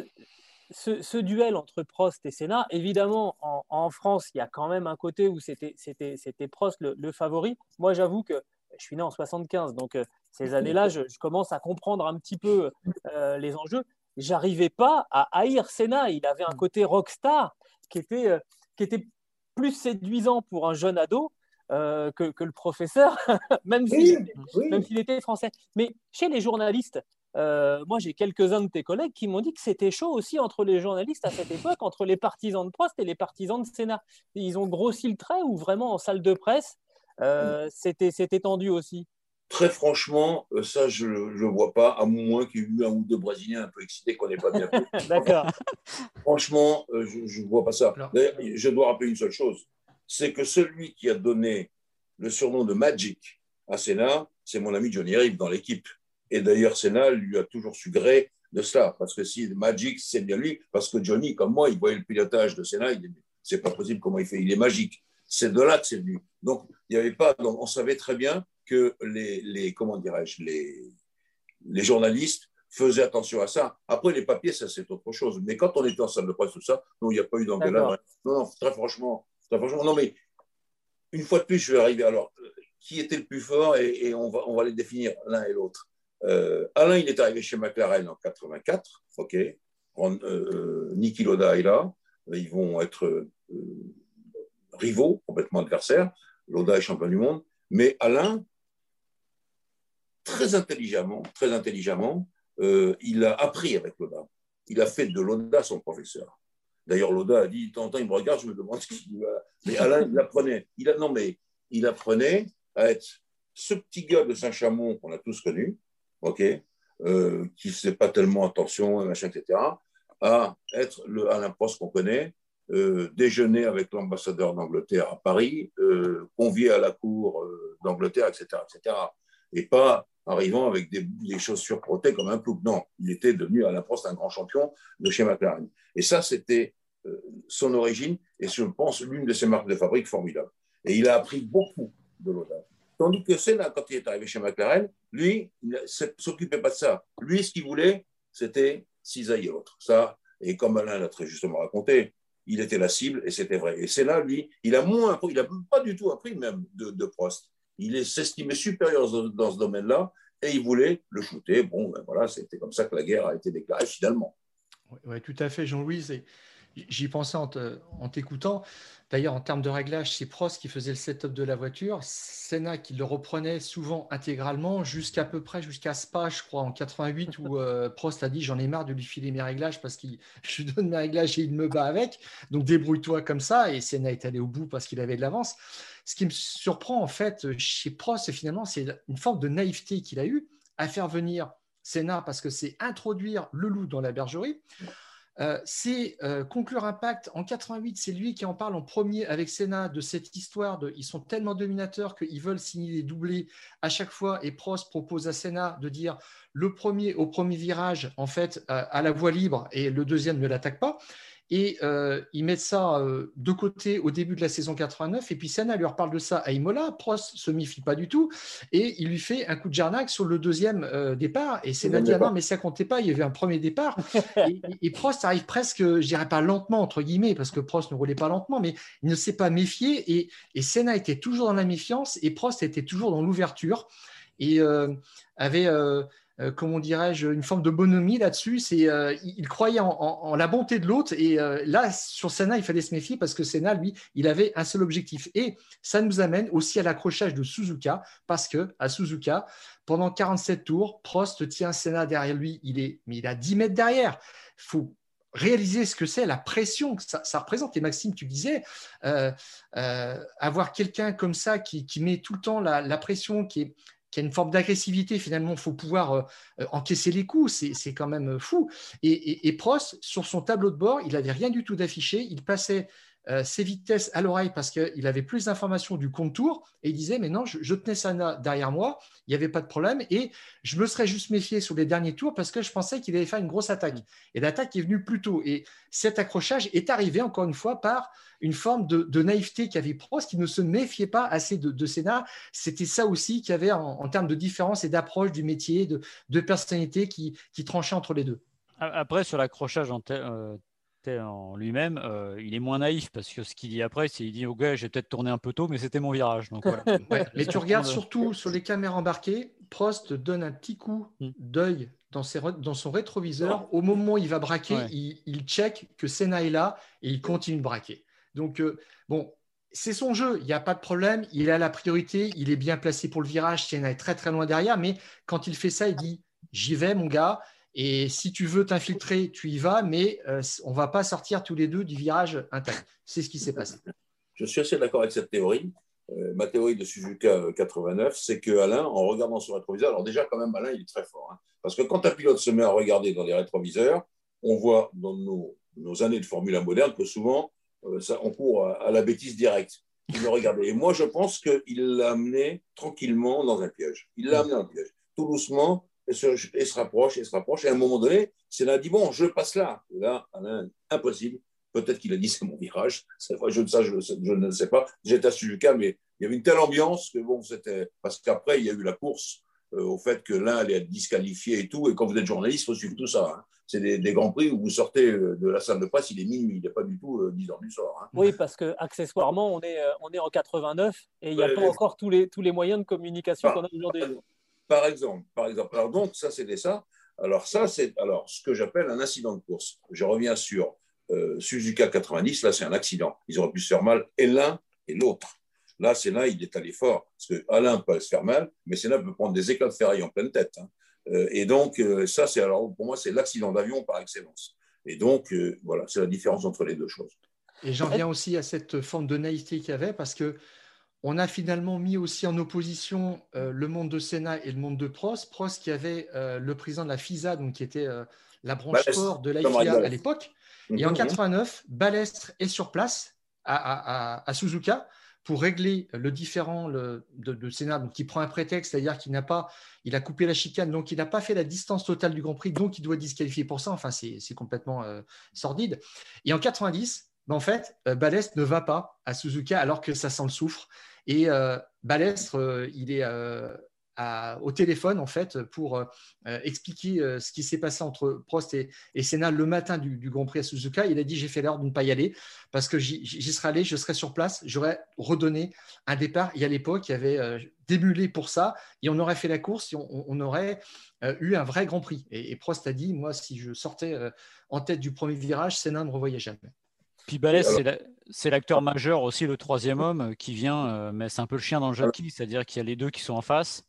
ce, duel entre Prost et Senna, évidemment, en, France, il y a quand même un côté où c'était Prost le, favori. Moi, j'avoue que je suis né en 75, donc euh, ces années-là, je, commence à comprendre un petit peu euh, les enjeux. J'arrivais pas à haïr Senna. Il avait un côté rockstar qui était, euh, qui était plus séduisant pour un jeune ado que, le professeur, même s'il était français. Mais chez les journalistes, euh, moi, j'ai quelques-uns de tes collègues qui m'ont dit que c'était chaud aussi entre les journalistes à cette époque, entre les partisans de Prost et les partisans de Sénat. Ils ont grossi le trait ou vraiment en salle de presse, euh, c'était tendu aussi? Très franchement, euh, ça, je ne vois pas, à moins qu'il y ait eu un ou deux Brésiliens un peu excités qu'on n'ait pas bien D'accord. franchement, je ne vois pas ça. je dois rappeler une seule chose c'est que celui qui a donné le surnom de Magic à Sénat, c'est mon ami Johnny Reeve dans l'équipe. Et d'ailleurs, Senna lui a toujours su gré de cela, parce que si Magic, c'est bien lui, parce que Johnny, comme moi, il voyait le pilotage de Senna, il c'est pas possible comment il fait, il est magique. C'est de là que c'est venu. Donc, il n'y avait pas, on savait très bien que les, les comment dirais-je, les, les journalistes faisaient attention à ça. Après, les papiers, ça c'est autre chose. Mais quand on était en salle de presse, tout ça, non, il n'y a pas eu d'engueulade. Non, non, très franchement, très franchement, non, mais une fois de plus, je vais arriver. Alors, qui était le plus fort et, et on, va, on va les définir l'un et l'autre. Alain, il est arrivé chez McLaren en 84, ok. Niki Loda est là, ils vont être rivaux, complètement adversaires. Loda est champion du monde, mais Alain, très intelligemment, très intelligemment, euh, il a appris avec Loda. Il a fait de Loda son professeur. D'ailleurs, Loda a dit, tant il me regarde, je me demande ce qu'il dit. Mais Alain, il apprenait. Il a, non, mais il apprenait à être ce petit gars de Saint-Chamond qu'on a tous connu, ok, euh, qui ne faisait pas tellement attention, etc., à être le Alain Prost qu'on connaît, euh, déjeuner avec l'ambassadeur d'Angleterre à Paris, euh, convié à la cour d'Angleterre, etc., etc. Et pas arrivant avec des, chaussures protées comme un clou. Non, il était devenu la Prost un grand champion de chez McLaren. Et ça, c'était son origine et je pense l'une de ses marques de fabrique formidables. Et il a appris beaucoup de Loda. Tandis que Senna, quand il est arrivé chez McLaren, lui, il ne s'occupait pas de ça. Lui, ce qu'il voulait, c'était cisailler l'autre. Ça, et comme Alain l'a très justement raconté, il était la cible et c'était vrai. Et Senna, lui, il a moins il n'a pas du tout appris même de, Prost il s'estimait supérieur dans ce domaine-là et il voulait le shooter. Bon, ben voilà, c'était comme ça que la guerre a été déclarée finalement. Oui, tout à fait, Jean-Louis. J'y pensais en t'écoutant. D'ailleurs, en termes de réglage, c'est Prost qui faisait le setup de la voiture, Senna qui le reprenait souvent intégralement, jusqu'à peu près jusqu'à Spa, je crois, en 88, où euh, Prost a dit j'en ai marre de lui filer mes réglages parce que je lui donne mes réglages et il me bat avec. Donc débrouille-toi comme ça. Et Senna est allé au bout parce qu'il avait de l'avance. Ce qui me surprend en fait chez Prost, finalement, c'est une forme de naïveté qu'il a eu à faire venir Senna parce que c'est introduire le loup dans la bergerie. Euh, c'est euh, conclure Impact en 88, c'est lui qui en parle en premier avec Senna de cette histoire ils sont tellement dominateurs qu'ils veulent signer des doublés à chaque fois et Prost propose à Senna de dire le premier au premier virage en fait à la voie libre et le deuxième ne l'attaque pas et euh, ils mettent ça euh, de côté au début de la saison 89. Et puis Senna lui reparle de ça à Imola. Prost se méfie pas du tout. Et il lui fait un coup de jarnac sur le deuxième euh, départ. Et Senna dit ah non, mais ça comptait pas. Il y avait un premier départ. et, Prost arrive presque, je dirais pas lentement, entre guillemets, parce que Prost ne roulait pas lentement, mais il ne s'est pas méfié. Et, et Senna était toujours dans la méfiance et Prost était toujours dans l'ouverture. Et avait euh, comment dirais-je, une forme de bonhomie là-dessus. C'est, euh, il croyait en, la bonté de l'autre. Et euh, là, sur Senna, il fallait se méfier parce que Senna, lui, il avait un seul objectif. Et ça nous amène aussi à l'accrochage de Suzuka parce que à Suzuka, pendant 47 tours, Prost tient Senna derrière lui. Il est, mais il a 10 mètres derrière. Il faut réaliser ce que c'est la pression que ça, représente. Et Maxime, tu disais, avoir quelqu'un comme ça qui, met tout le temps la, la pression, qui est qui a une forme d'agressivité. Finalement, il faut pouvoir euh, euh, encaisser les coups. C'est quand même euh, fou. Et, et, Prost, sur son tableau de bord, il n'avait rien du tout d'affiché. Il passait ses vitesses à l'oreille parce qu'il avait plus d'informations du contour et il disait mais non je, tenais ça derrière moi il n'y avait pas de problème et je me serais juste méfié sur les derniers tours parce que je pensais qu'il allait faire une grosse attaque et l'attaque est venue plus tôt et cet accrochage est arrivé encore une fois par une forme de, naïveté qu'avait Prost, qui ne se méfiait pas assez de, de. C'était ça aussi qu'il y avait en, termes de différence et d'approche du métier, de, de personnalité qui, qui tranchait entre les deux. Après, sur l'accrochage en, euh, en lui-même, euh, il est moins naïf parce que ce qu'il dit après, c'est qu'il dit Ok, j'ai peut-être tourné un peu tôt, mais c'était mon virage. Donc, mais tu regardes surtout sur les caméras embarquées, Prost donne un petit coup hmm. d'œil dans, dans, son rétroviseur. Au moment où il va braquer, il, il, check que Senna est là et il continue de braquer. Donc, euh, bon, c'est son jeu, il n'y a pas de problème, il a la priorité, il est bien placé pour le virage, Sienna est très très loin derrière, mais quand il fait ça, il dit j'y vais mon gars, et si tu veux t'infiltrer, tu y vas, mais euh, on ne va pas sortir tous les deux du virage intact. C'est ce qui s'est passé. Je suis assez d'accord avec cette théorie. Euh, ma théorie de Suzuka 89, c'est que Alain, en regardant son rétroviseur, alors déjà quand même Alain, il est très fort, hein. parce que quand un pilote se met à regarder dans les rétroviseurs, on voit dans nos, années de Formule 1 moderne que souvent euh, on court à, la bêtise directe. Il le regardait. Et moi, je pense qu'il l'a amené tranquillement dans un piège. Il l'a amené dans un piège, tout doucement, et se, se, rapproche, et se rapproche. Et à un moment donné, c'est là, dit bon, je passe là. Et là, Alain, impossible. Peut-être qu'il a dit c'est mon virage. Je, ça, je, je ne sais pas. J'étais à Suzuka, mais il y avait une telle ambiance que bon, c'était. Parce qu'après, il y a eu la course euh, au fait que l'un allait être disqualifié et tout. Et quand vous êtes journaliste, il faut suivre tout ça. Hein. C'est des, grands prix où vous sortez euh, de la salle de presse, il est minuit, il n'est pas du tout 10 euh, heures du soir. Hein. Oui, parce que accessoirement, on est, on est en 89 et il n'y a pas encore tous les, tous les moyens de communication ah. qu'on a aujourd'hui. Par exemple, par exemple. Alors donc, ça, c'était ça. Alors ça, c'est alors ce que j'appelle un incident de course. Je reviens sur euh, Suzuka 90. Là, c'est un accident. Ils auraient pu se faire mal et l'un et l'autre. Là, Senna, il est allé fort. Parce que Alain peut se faire mal, mais Senna peut prendre des éclats de ferraille en pleine tête. Hein. Euh, et donc, euh, ça, c'est alors pour moi, c'est l'accident d'avion par excellence. Et donc, voilà, c'est la différence entre les deux choses. Et j'en viens aussi à cette forme de naïveté qu'il y avait parce que on a finalement mis aussi en opposition euh, le monde de Sénat et le monde de Prost. Prost qui avait euh, le président de la FISA, donc qui était euh, la branche sport de l'IFIA à l'époque. Et en 89, mhm. Balestre est sur place à, Suzuka pour régler le différent de, de, Sénat, donc il prend un prétexte, c'est-à-dire qu'il n'a pas, il a coupé la chicane, donc il n'a pas fait la distance totale du Grand Prix, donc il doit disqualifier pour ça. Enfin, c'est complètement sordide. Et en 90, ben, en fait, Balestre ne va pas à Suzuka alors que ça sent le soufre. Et euh, Balestre, euh, il est euh, au téléphone en fait pour expliquer ce qui s'est passé entre Prost et, et Senna le matin du, Grand Prix à Suzuka. Il a dit j'ai fait l'erreur de ne pas y aller parce que j'y serais allé, je serais sur place, j'aurais redonné un départ. Et à l'époque, il y avait démulé pour ça et on aurait fait la course et on, aurait eu un vrai Grand Prix. Et, Prost a dit moi si je sortais en tête du premier virage, Senna ne me revoyait jamais. Puis Balès, c'est l'acteur majeur aussi, le troisième homme, euh, qui vient, euh, mais c'est un peu le chien dans le jockey, c'est-à-dire qu'il y a les deux qui sont en face.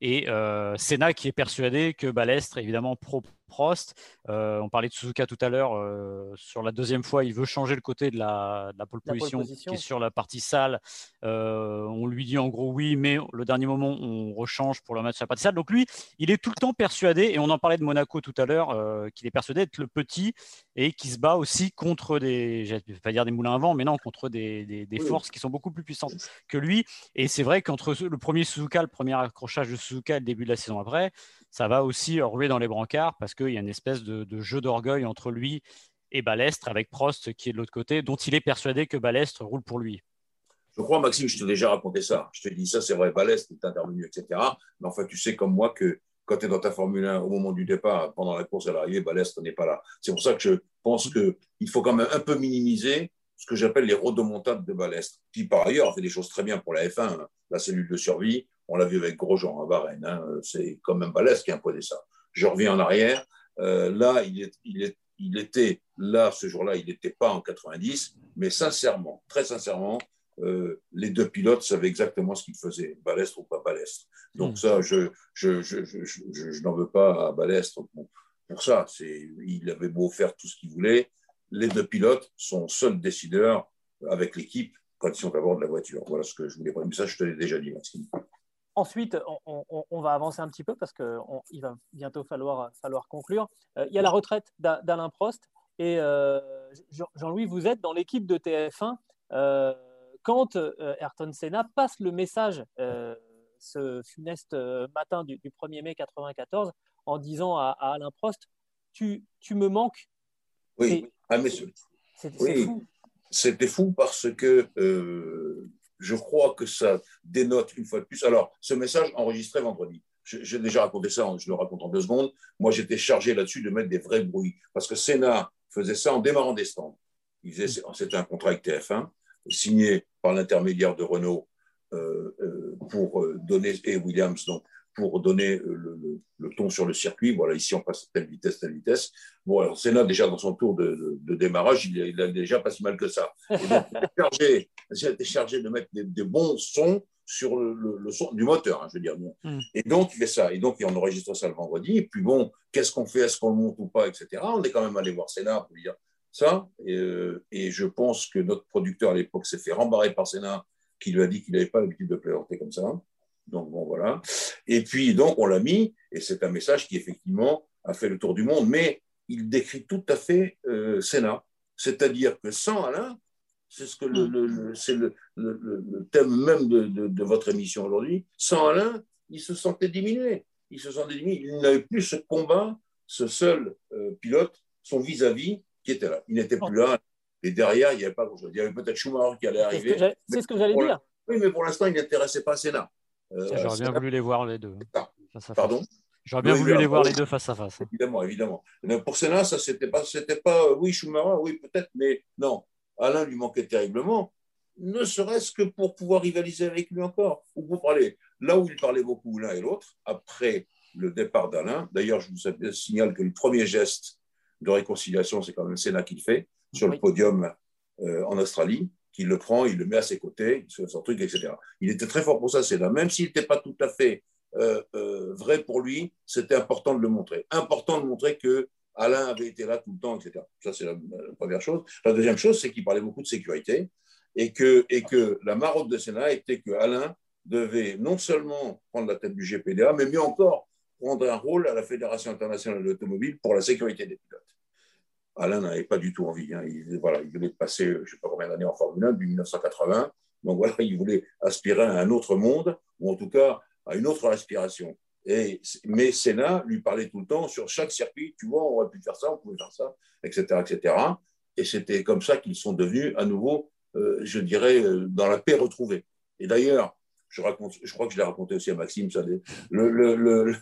Et euh, Senna qui est persuadé que Balestre, évidemment, pro Prost. Euh, on parlait de Suzuka tout à l'heure. Euh, sur la deuxième fois, il veut changer le côté de la, pole, position, qui est sur la partie sale. Euh, on lui dit en gros oui, mais le dernier moment, on rechange pour le match sur la partie sale. Donc lui, il est tout le temps persuadé, et on en parlait de Monaco tout à l'heure, qu'il est persuadé d'être le petit et qui se bat aussi contre des, je vais pas dire des moulins à vent, mais non, contre des, forces qui sont beaucoup plus puissantes que lui. Et c'est vrai qu'entre le premier Suzuka, le premier accrochage de Suzuka et le début de la saison après, ça va aussi rouler dans les brancards parce qu'il y a une espèce de, jeu d'orgueil entre lui et Balestre avec Prost qui est de l'autre côté, dont il est persuadé que Balestre roule pour lui. Je crois, Maxime, je t'ai déjà raconté ça. Je te dis ça, c'est vrai, Balestre est intervenu, etc. Mais enfin, tu sais comme moi que quand tu es dans ta Formule 1 au moment du départ, pendant la course à l'arrivée, Balestre n'est pas là. C'est pour ça que je pense qu'il faut quand même un peu minimiser ce que j'appelle les rodomontades de Balestre, qui par ailleurs fait des choses très bien pour la F1, hein. la cellule de survie, on l'a vu avec Grosjean à Varennes. Hein. C'est quand même Balès qui a imposé ça. Je reviens en arrière. Euh, là, il, il, était, là, ce jour-là, il n'était pas en 90, mais sincèrement, très sincèrement, euh, les deux pilotes savaient exactement ce qu'ils faisaient, Balestre ou pas Balestre. Donc, hmm. ça, je, je, je, je n'en veux pas à Balestre pour, pour ça. Il avait beau faire tout ce qu'il voulait. Les deux pilotes sont seuls décideurs avec l'équipe quand ils sont à bord de la voiture. Voilà ce que je voulais dire. Mais ça, je te l'ai déjà dit, Maxime. Ensuite, on, va avancer un petit peu parce qu'il va bientôt falloir, falloir conclure. Euh, il y a la retraite d'Alain Prost. Et euh, Jean-Louis, vous êtes dans l'équipe de TF1 euh, quand Ayrton Senna passe le message ce funeste matin du, 1er mai 1994 en disant à, Alain Prost tu, tu, me manques. Oui, ah, C'est fou. C'était fou parce que je crois que ça dénote une fois de plus. Alors, ce message enregistré vendredi, j'ai déjà raconté ça, je le raconte en deux secondes. Moi, j'étais chargé là-dessus de mettre des vrais bruits parce que Sénat faisait ça en démarrant des stands. C'était un contrat avec TF1 signé par l'intermédiaire de Renault euh, euh, pour euh, donner et Williams donc pour donner le, ton sur le circuit. Voilà, ici on passe telle vitesse, telle vitesse. Bon, alors Senna, déjà dans son tour de, démarrage, il, a déjà pas si mal que ça. Et donc, j'ai été chargé de mettre des, bons sons sur le, son du moteur, hein, je veux dire. Hmm. Et donc, il fait ça. Et donc, on enregistre ça le vendredi. Et puis, bon, qu'est-ce qu'on fait? Est-ce qu'on le monte ou pas? Etc. On est quand même allé voir Senna pour lui dire ça. Et, euh, et je pense que notre producteur à l'époque s'est fait rembarrer par Senna, qui lui a dit qu'il n'avait pas l'habitude de plaisanter comme ça. Donc, bon, voilà. Et puis, donc, on l'a mis, et c'est un message qui, effectivement, a fait le tour du monde, mais il décrit tout à fait euh, Sénat. C'est-à-dire que sans Alain, c'est ce que le, le, c'est le, le, thème même de, de, votre émission aujourd'hui, sans Alain, il se sentait diminué. Il se sentait diminué. Il n'avait plus ce combat, ce seul euh, pilote, son vis-à-vis qui était là. Il n'était plus là. Et derrière, il n'y avait pas grand-chose. Il y avait peut-être Schumacher qui allait arriver. C'est ce que j'allais dire. Oui, mais pour l'instant, il n'intéressait pas Sénat. Euh, J'aurais bien voulu les voir les deux. Pardon? J'aurais bien voulu les voir les deux face à face. Évidemment, évidemment. pour Sénat, ça c'était pas, c'était pas, oui, Schumacher, oui, peut-être, mais non. Alain lui manquait terriblement, ne serait-ce que pour pouvoir rivaliser avec lui encore, ou pour parler. là où ils parlaient beaucoup l'un et l'autre, après le départ d'Alain, d'ailleurs, je vous signale que le premier geste de réconciliation, c'est quand même Sénat qui le fait, sur le podium euh, en Australie, qu'il le prend, il le met à ses côtés, il fait son truc, etc. Il était très fort pour ça, Sénat. Même s'il n'était pas tout à fait euh, euh, vrai pour lui, c'était important de le montrer. Important de montrer que Alain avait été là tout le temps, etc. Ça, c'est la, première chose. La deuxième chose, c'est qu'il parlait beaucoup de sécurité et que, et que la marotte de Sénat était que Alain devait non seulement prendre la tête du GPDA, mais mieux encore, prendre un rôle à la Fédération internationale de l'automobile pour la sécurité des pilotes. Alain n'avait pas du tout envie. Hein. Il, voilà, il voulait passer, je ne sais pas combien d'années en Formule 1, depuis 1980. Donc voilà, il voulait aspirer à un autre monde, ou en tout cas à une autre aspiration. Et, mais Senna lui parlait tout le temps sur chaque circuit, tu vois, on aurait pu faire ça, on pouvait faire ça, etc. etc. Et c'était comme ça qu'ils sont devenus à nouveau, euh, je dirais, euh, dans la paix retrouvée. Et d'ailleurs, je, raconte, je crois que je l'ai raconté aussi à Maxime, ça, le, le, le,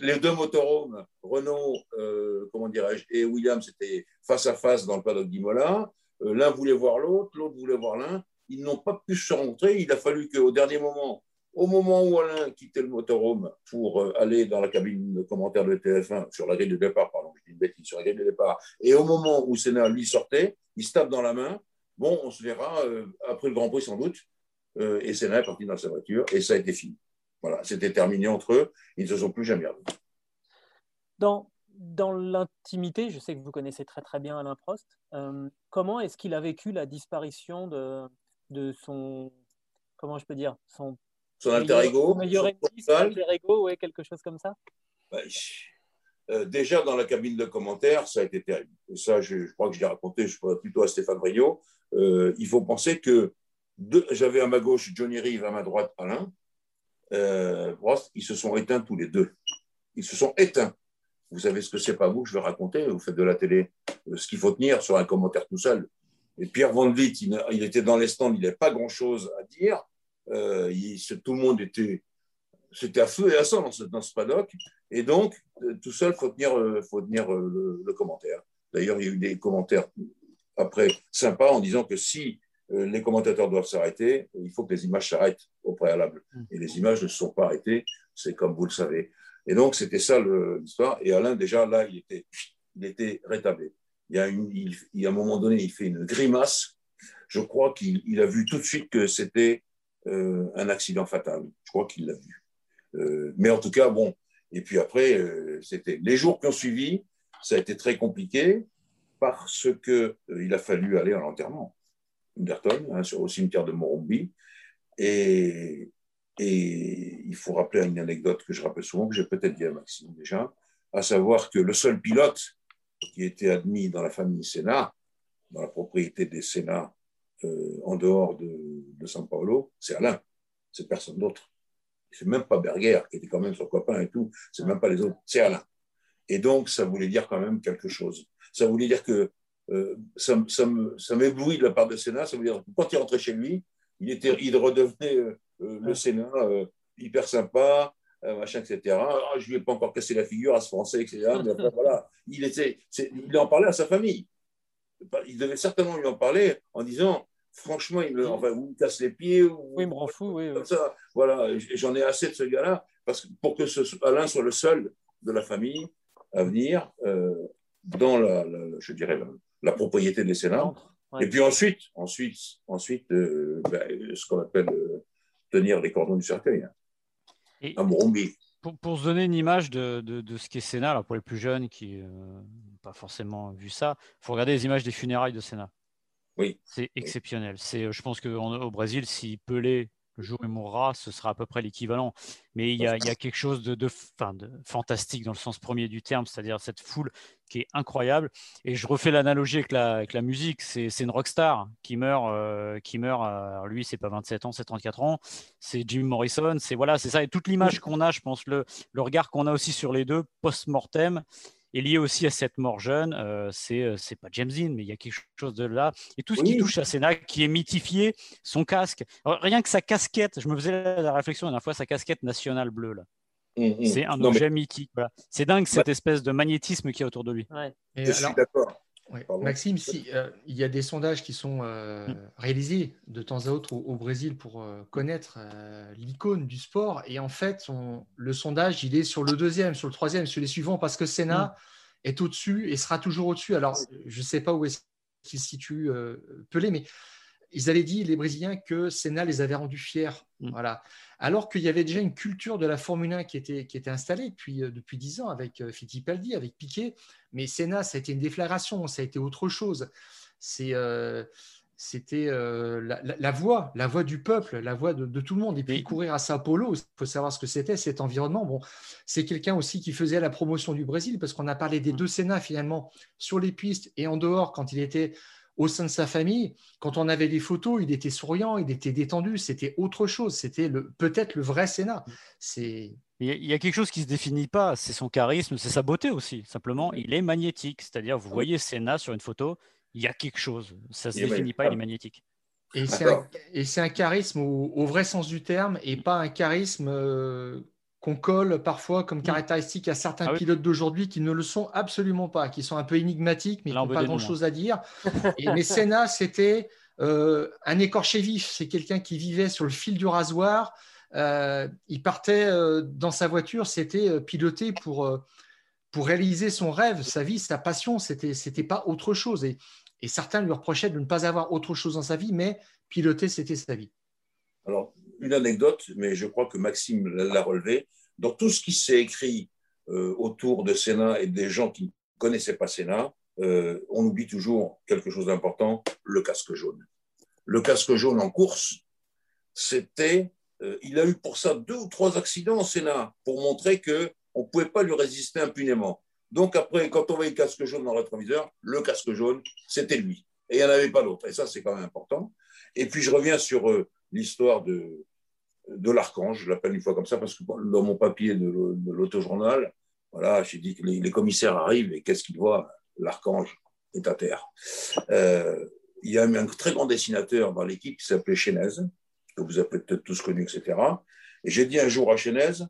les deux motorhomes, Renault, euh, dirais-je, et Williams, c'était face à face dans le paddock d'Imola. l'un voulait voir l'autre, l'autre voulait voir l'un. Ils n'ont pas pu se rencontrer. Il a fallu qu'au dernier moment, au moment où Alain quittait le motorhome pour euh, aller dans la cabine de commentaire de TF1, sur la grille de départ, pardon, je dis une bêtise, sur la grille de départ, et au moment où Sénat lui sortait, il se tape dans la main. Bon, on se verra euh, après le Grand Prix sans doute. Euh, et Sénat est parti dans sa voiture et ça a été fini. Voilà, c'était terminé entre eux. Ils ne se sont plus jamais revus. Dans, dans l'intimité, je sais que vous connaissez très très bien Alain Prost. comment est-ce qu'il a vécu la disparition de, de son, comment je peux dire, son son alter ego. Meilleur son alter ego, ouais, quelque chose comme ça. Euh, déjà dans la cabine de commentaires, ça a été terrible. Et ça, je, crois que je l'ai raconté, je crois plutôt à Stéphane Briot. Euh, il faut penser que j'avais à ma gauche Johnny Rive, à ma droite Alain. Euh, ils se sont éteints tous les deux. Ils se sont éteints. Vous savez ce que c'est pas vous, je vais raconter, vous faites de la télé, euh, ce qu'il faut tenir sur un commentaire tout seul. Et Pierre Van Vliet, il, il était dans les stands, il n'avait pas grand-chose à dire. Euh, tout le monde était, c'était à feu et à sang dans ce, paddock. Et donc, euh, tout seul, il faut tenir, faut tenir le, commentaire. D'ailleurs, il y a eu des commentaires après sympas en disant que si les commentateurs doivent s'arrêter, il faut que les images s'arrêtent au préalable. Mm. Et les images ne se sont pas arrêtées, c'est comme vous le savez. Et donc, c'était ça l'histoire. Et Alain, déjà, là, il était, il était rétabli. Il y, a une, il, un moment donné, il fait une grimace. Je crois qu'il a vu tout de suite que c'était euh, un accident fatal. Je crois qu'il l'a vu. Euh, mais en tout cas, bon. Et puis après, euh, c'était les jours qui ont suivi, ça a été très compliqué parce que il a fallu aller à l'enterrement hein, au cimetière de Morumbi. Et, il faut rappeler une anecdote que je rappelle souvent, que j'ai peut-être dit à Maxime déjà, à savoir que le seul pilote qui était admis dans la famille Sénat, dans la propriété des Sénats euh, en dehors de, de San Paulo, c'est Alain, c'est personne d'autre. C'est même pas Berger, qui était quand même son copain et tout, c'est même pas les autres, c'est Alain. Et donc, ça voulait dire quand même quelque chose. Ça voulait dire que euh, ça, ça m'éblouit de la part de Sénat, ça veut dire que quand il rentrait chez lui, il, était, il redevenait euh, le Sénat hyper sympa, machin, etc. Ah, je lui ai pas encore cassé la figure à ce Français, etc. Mais voilà, il, était, il en parlait à sa famille. Il devait certainement lui en parler en disant franchement, il me, enfin, ou casse les pieds. Ou, oui, il me rend fou, oui. Ça. Voilà, j'en ai assez de ce gars-là, parce que pour que ce, Alain soit le seul de la famille à venir euh, dans la, je dirais, la, propriété des Sénats. Et puis ensuite, ensuite, ensuite euh, ben, ce qu'on appelle euh, tenir les cordons du cercueil. Hein. Et pour, pour, se donner une image de, de, de ce qu'est Sénat, alors pour les plus jeunes qui n'ont pas forcément vu ça, il faut regarder les images des funérailles de Sénat. C'est exceptionnel. C'est, euh, je pense qu'au Brésil, si Pelé, jour où il mourra, ce sera à peu près l'équivalent. Mais il y, a, quelque chose de, fantastique dans le sens premier du terme, c'est-à-dire cette foule qui est incroyable. Et je refais l'analogie avec la, musique. C'est, une rockstar qui meurt. Euh, qui meurt lui, c'est pas 27 ans, c'est 34 ans. C'est Jim Morrison. C'est voilà, c'est ça. Et toute l'image qu'on a, je pense, le regard qu'on a aussi sur les deux post-mortem est lié aussi à cette mort jeune. Euh, c'est euh, c'est pas James Dean, mais il y a quelque chose de là. Et tout ce qui touche à Senna, qui est mythifié, son casque. rien que sa casquette, je me faisais la réflexion la dernière fois, sa casquette nationale bleue là. Mmh, mmh. C'est un objet mythique. C'est dingue cette espèce de magnétisme qui est autour de lui. je suis d'accord. Maxime, si, euh, il y a des sondages qui sont euh, mm. réalisés de temps à autre au, Brésil pour euh, connaître l'icône du sport. Et en fait, le sondage, il est sur le deuxième, sur le troisième, sur les suivants, parce que Senna mm. est au-dessus et sera toujours au-dessus. Alors, je ne sais pas où est-ce qu'il se situe Pelé, mais ils avaient dit, les Brésiliens, que Senna les avait rendus fiers. Mm. Voilà. Alors qu'il y avait déjà une culture de la Formule 1 qui était, qui était installée depuis, euh, depuis 10 ans avec euh, Fittipaldi, avec Piquet. Mais Senna, ça a été une déflagration, ça a été autre chose. C'est. Euh, c'était la, voix, la voix du peuple, la voix de, tout le monde. Et puis courir à Sao Paulo, il faut savoir ce que c'était cet environnement. Bon, c'est quelqu'un aussi qui faisait la promotion du Brésil parce qu'on a parlé des mm. deux Sénats finalement sur les pistes et en dehors quand il était au sein de sa famille, quand on avait des photos, il était souriant, il était détendu, c'était autre chose, c'était peut-être le vrai Sénat. C'est il y a quelque chose qui ne se définit pas, c'est son charisme, c'est sa beauté aussi. Simplement, il est magnétique. C'est-à-dire, vous voyez Sénat sur une photo, il y a quelque chose. Ça ne se définit pas, il est magnétique. Et c'est un, charisme au, vrai sens du terme et pas un charisme euh, qu'on colle parfois comme mm. caractéristique à certains ah pilotes d'aujourd'hui qui ne le sont absolument pas, qui sont un peu énigmatiques, mais qui n'ont pas grand-chose à dire. Et, mais Senna, c'était euh, un écorché vif. C'est quelqu'un qui vivait sur le fil du rasoir. Euh, il partait euh, dans sa voiture, c'était piloter pour, pour réaliser son rêve, sa vie, sa passion. C'était c'était pas autre chose. Et, et certains lui reprochaient de ne pas avoir autre chose dans sa vie, mais piloter, c'était sa vie. Alors, une anecdote, mais je crois que Maxime l'a relevé. Dans tout ce qui s'est écrit euh, autour de Sénat et des gens qui ne connaissaient pas Sénat, euh, on oublie toujours quelque chose d'important, le casque jaune. Le casque jaune en course, c'était, euh, il a eu pour ça deux ou trois accidents au Sénat pour montrer que on ne pouvait pas lui résister impunément. Donc après, quand on voyait le casque jaune dans le rétroviseur, le casque jaune, c'était lui. Et il n'y en avait pas d'autre. Et ça, c'est quand même important. Et puis, je reviens sur l'histoire de, de l'archange, je l'appelle une fois comme ça, parce que dans mon papier de, l'autojournal, voilà, j'ai dit que les, commissaires arrivent et qu'est-ce qu'ils voient? L'archange est à terre. Euh, il y a un très grand dessinateur dans l'équipe qui s'appelait Chénez, que vous avez peut-être tous connu, etc. Et j'ai dit un jour à Chénez,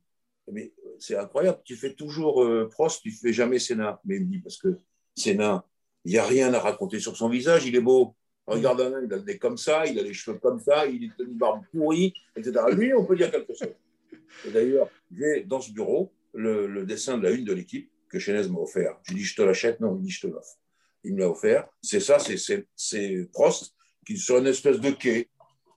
mais c'est incroyable, tu fais toujours euh, Prost, tu fais jamais Sénat. Mais il me dit, parce que Sénat, il n'y a rien à raconter sur son visage, il est beau. Regarde un, il a le nez comme ça, il a les cheveux comme ça, il a une barbe pourrie, etc. Lui, on peut dire quelque chose. D'ailleurs, j'ai dans ce bureau le, dessin de la une de l'équipe que Chenez m'a offert. J'ai dit, je te l'achète. Non, il dit, je te l'offre. Il me l'a offert. C'est ça, c'est Prost qui sur une espèce de quai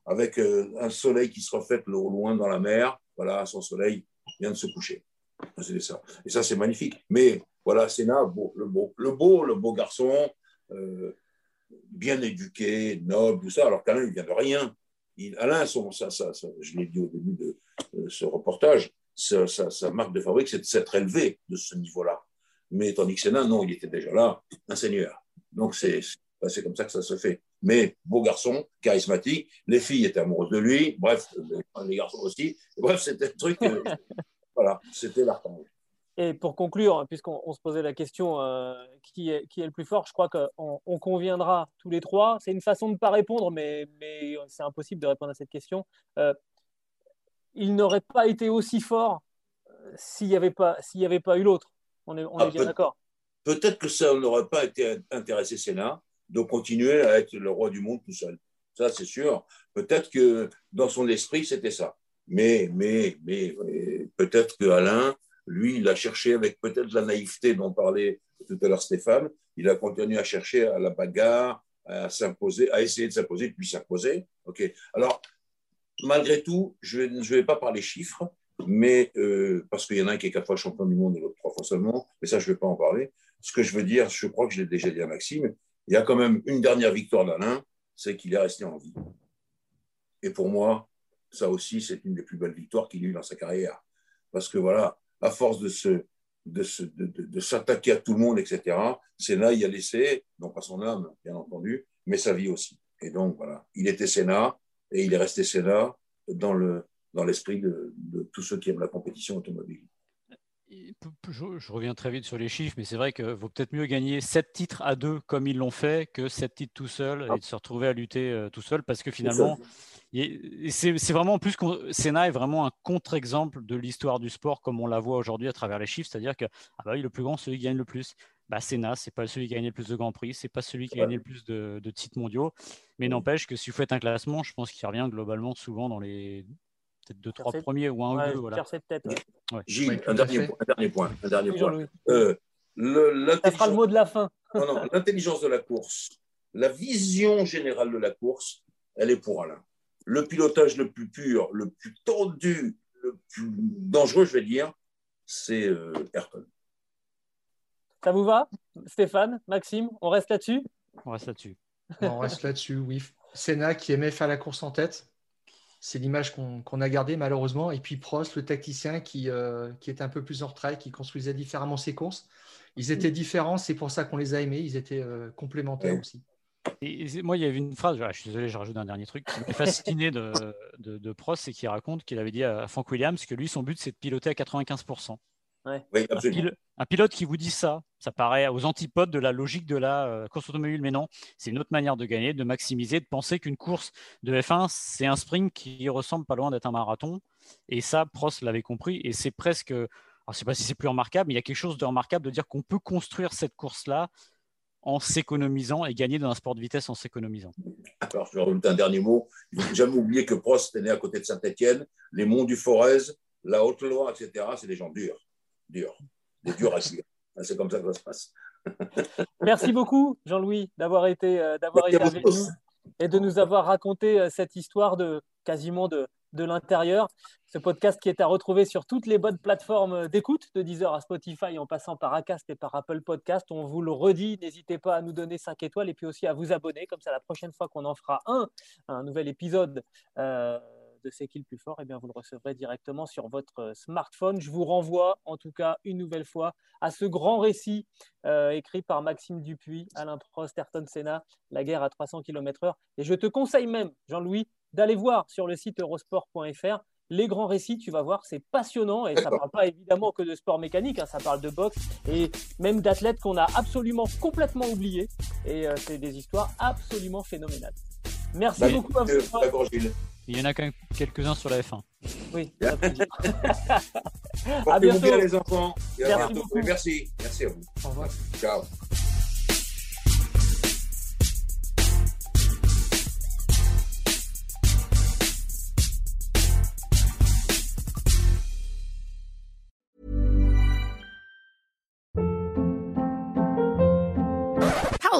avec euh, un soleil qui se reflète au loin dans la mer. Voilà, son soleil vient de se coucher. C'est ça. Et ça, c'est magnifique. Mais voilà, Sénat, le, beau, le beau, le beau garçon, euh, bien éduqué, noble, tout ça, alors qu'Alain, il vient de rien. Alain, son, ça, ça, je l'ai dit au début de, ce reportage, sa, marque de fabrique, c'est de s'être élevé de ce niveau-là. Mais tandis que Sénat, non, il était déjà là, un seigneur. Donc c'est comme ça que ça se fait. Mais beau garçon, charismatique, les filles étaient amoureuses de lui, bref, les garçons aussi. Bref, c'était un truc, euh, voilà, c'était l'archange. Et pour conclure, puisqu'on se posait la question euh, qui, est, qui, est, le plus fort, je crois qu'on on conviendra tous les trois. C'est une façon de ne pas répondre, mais, mais c'est impossible de répondre à cette question. Euh, il n'aurait pas été aussi fort euh, s'il n'y avait, pas, avait pas eu l'autre. On est, on est ah, bien d'accord. Peut-être que ça n'aurait pas été intéressé Sénat de continuer à être le roi du monde tout seul. Ça, c'est sûr. Peut-être que dans son esprit, c'était ça. Mais, mais, mais peut-être que Alain lui, il a cherché avec peut-être la naïveté dont parlait tout à l'heure Stéphane, il a continué à chercher à la bagarre, à s'imposer, à essayer de s'imposer, puis s'imposer. Ok. Alors, malgré tout, je ne vais, pas parler chiffres, mais euh, parce qu'il y en a un qui est quatre fois champion du monde et l'autre trois fois seulement, mais ça, je ne vais pas en parler. Ce que je veux dire, je crois que je l'ai déjà dit à Maxime, il y a quand même une dernière victoire d'Alain, c'est qu'il est resté en vie. Et pour moi, ça aussi, c'est une des plus belles victoires qu'il a eues dans sa carrière. Parce que voilà, à force de se de, de, s'attaquer à tout le monde, etc. Sénat y a laissé, non pas son âme, bien entendu, mais sa vie aussi. Et donc, voilà, il était Sénat et il est resté Sénat dans, le, dans l'esprit de, de tous ceux qui aiment la compétition automobile je, reviens très vite sur les chiffres, mais c'est vrai qu'il vaut peut-être mieux gagner 7 titres à deux comme ils l'ont fait que 7 titres tout seul et de se retrouver à lutter euh, tout seul parce que finalement, c'est vraiment plus que Senna est vraiment un contre-exemple de l'histoire du sport comme on la voit aujourd'hui à travers les chiffres, c'est-à-dire que ah bah oui, le plus grand, celui qui gagne le plus. bah, Senna, c'est pas celui qui a gagné le plus de Grands Prix, c'est pas celui qui a gagné le plus de, titres mondiaux. Mais n'empêche que si vous faites un classement, je pense qu'il revient globalement souvent dans les peut-être deux, trois premiers ou un ou deux. Voilà. Gilles, un, dernier, un, dernier, point. Un dernier point. Euh, le, Ça fera le mot de la fin. l'intelligence de la course, la vision générale de la course, elle est pour Alain. Le pilotage le plus pur, le plus tendu, le plus dangereux, je vais dire, c'est euh, Ayrton. Ça vous va, Stéphane, Maxime? On reste là-dessus? On reste là-dessus. On reste là-dessus, oui. Senna qui aimait faire la course en tête. C'est l'image qu'on a gardée malheureusement. Et puis Prost, le tacticien qui, euh, qui était un peu plus en retrait, qui construisait différemment ses courses. Ils étaient différents, c'est pour ça qu'on les a aimés. Ils étaient euh, complémentaires aussi. Et moi, il y avait une phrase, je suis désolé, je rajoute un dernier truc, qui m'est fasciné de, de, de Prost, c'est qu'il raconte qu'il avait dit à Frank Williams que lui, son but, c'est de piloter à 95%. Oui, absolument. Un, pilote qui vous dit ça, ça paraît aux antipodes de la logique de la euh, course automobile, mais non, c'est une autre manière de gagner, de maximiser, de penser qu'une course de F1, c'est un sprint qui ressemble pas loin d'être un marathon. Et ça, Prost l'avait compris, et c'est presque, alors je ne sais pas si c'est plus remarquable, mais il y a quelque chose de remarquable de dire qu'on peut construire cette course-là en s'économisant et gagner dans un sport de vitesse en s'économisant. Alors, je vais rajouter un dernier mot. Il ne faut jamais oublier que Prost est né à côté de Saint-Etienne, les monts du Forez, la Haute-Loire, etc. C'est des gens durs dur. Des durs à. C'est comme ça que ça se passe. Merci beaucoup, Jean-Louis, d'avoir été, euh, d'avoir été avec nous et de nous avoir raconté euh, cette histoire de quasiment de, de l'intérieur. Ce podcast qui est à retrouver sur toutes les bonnes plateformes d'écoute, de Deezer à Spotify, en passant par Acast et par Apple Podcast. On vous le redit, n'hésitez pas à nous donner 5 étoiles et puis aussi à vous abonner. Comme ça, la prochaine fois qu'on en fera un, un nouvel épisode, euh, de C'est qui le plus fort, et eh bien, vous le recevrez directement sur votre euh, smartphone. Je vous renvoie en tout cas une nouvelle fois à ce grand récit euh, écrit par Maxime Dupuis, Alain Prost, Ayrton Senna, La guerre à 300 km/h. Et je te conseille même, Jean-Louis, d'aller voir sur le site eurosport.fr les grands récits, tu vas voir, c'est passionnant et ça ne parle pas évidemment que de sport mécanique, hein, ça parle de boxe et même d'athlètes qu'on a absolument complètement oubliés. Et euh, c'est des histoires absolument phénoménales. Merci bah, beaucoup à vous. Il y en a quelques-uns sur la F1. Oui. à bientôt. bien les enfants. Merci, merci. Merci à vous. Au revoir. Ciao.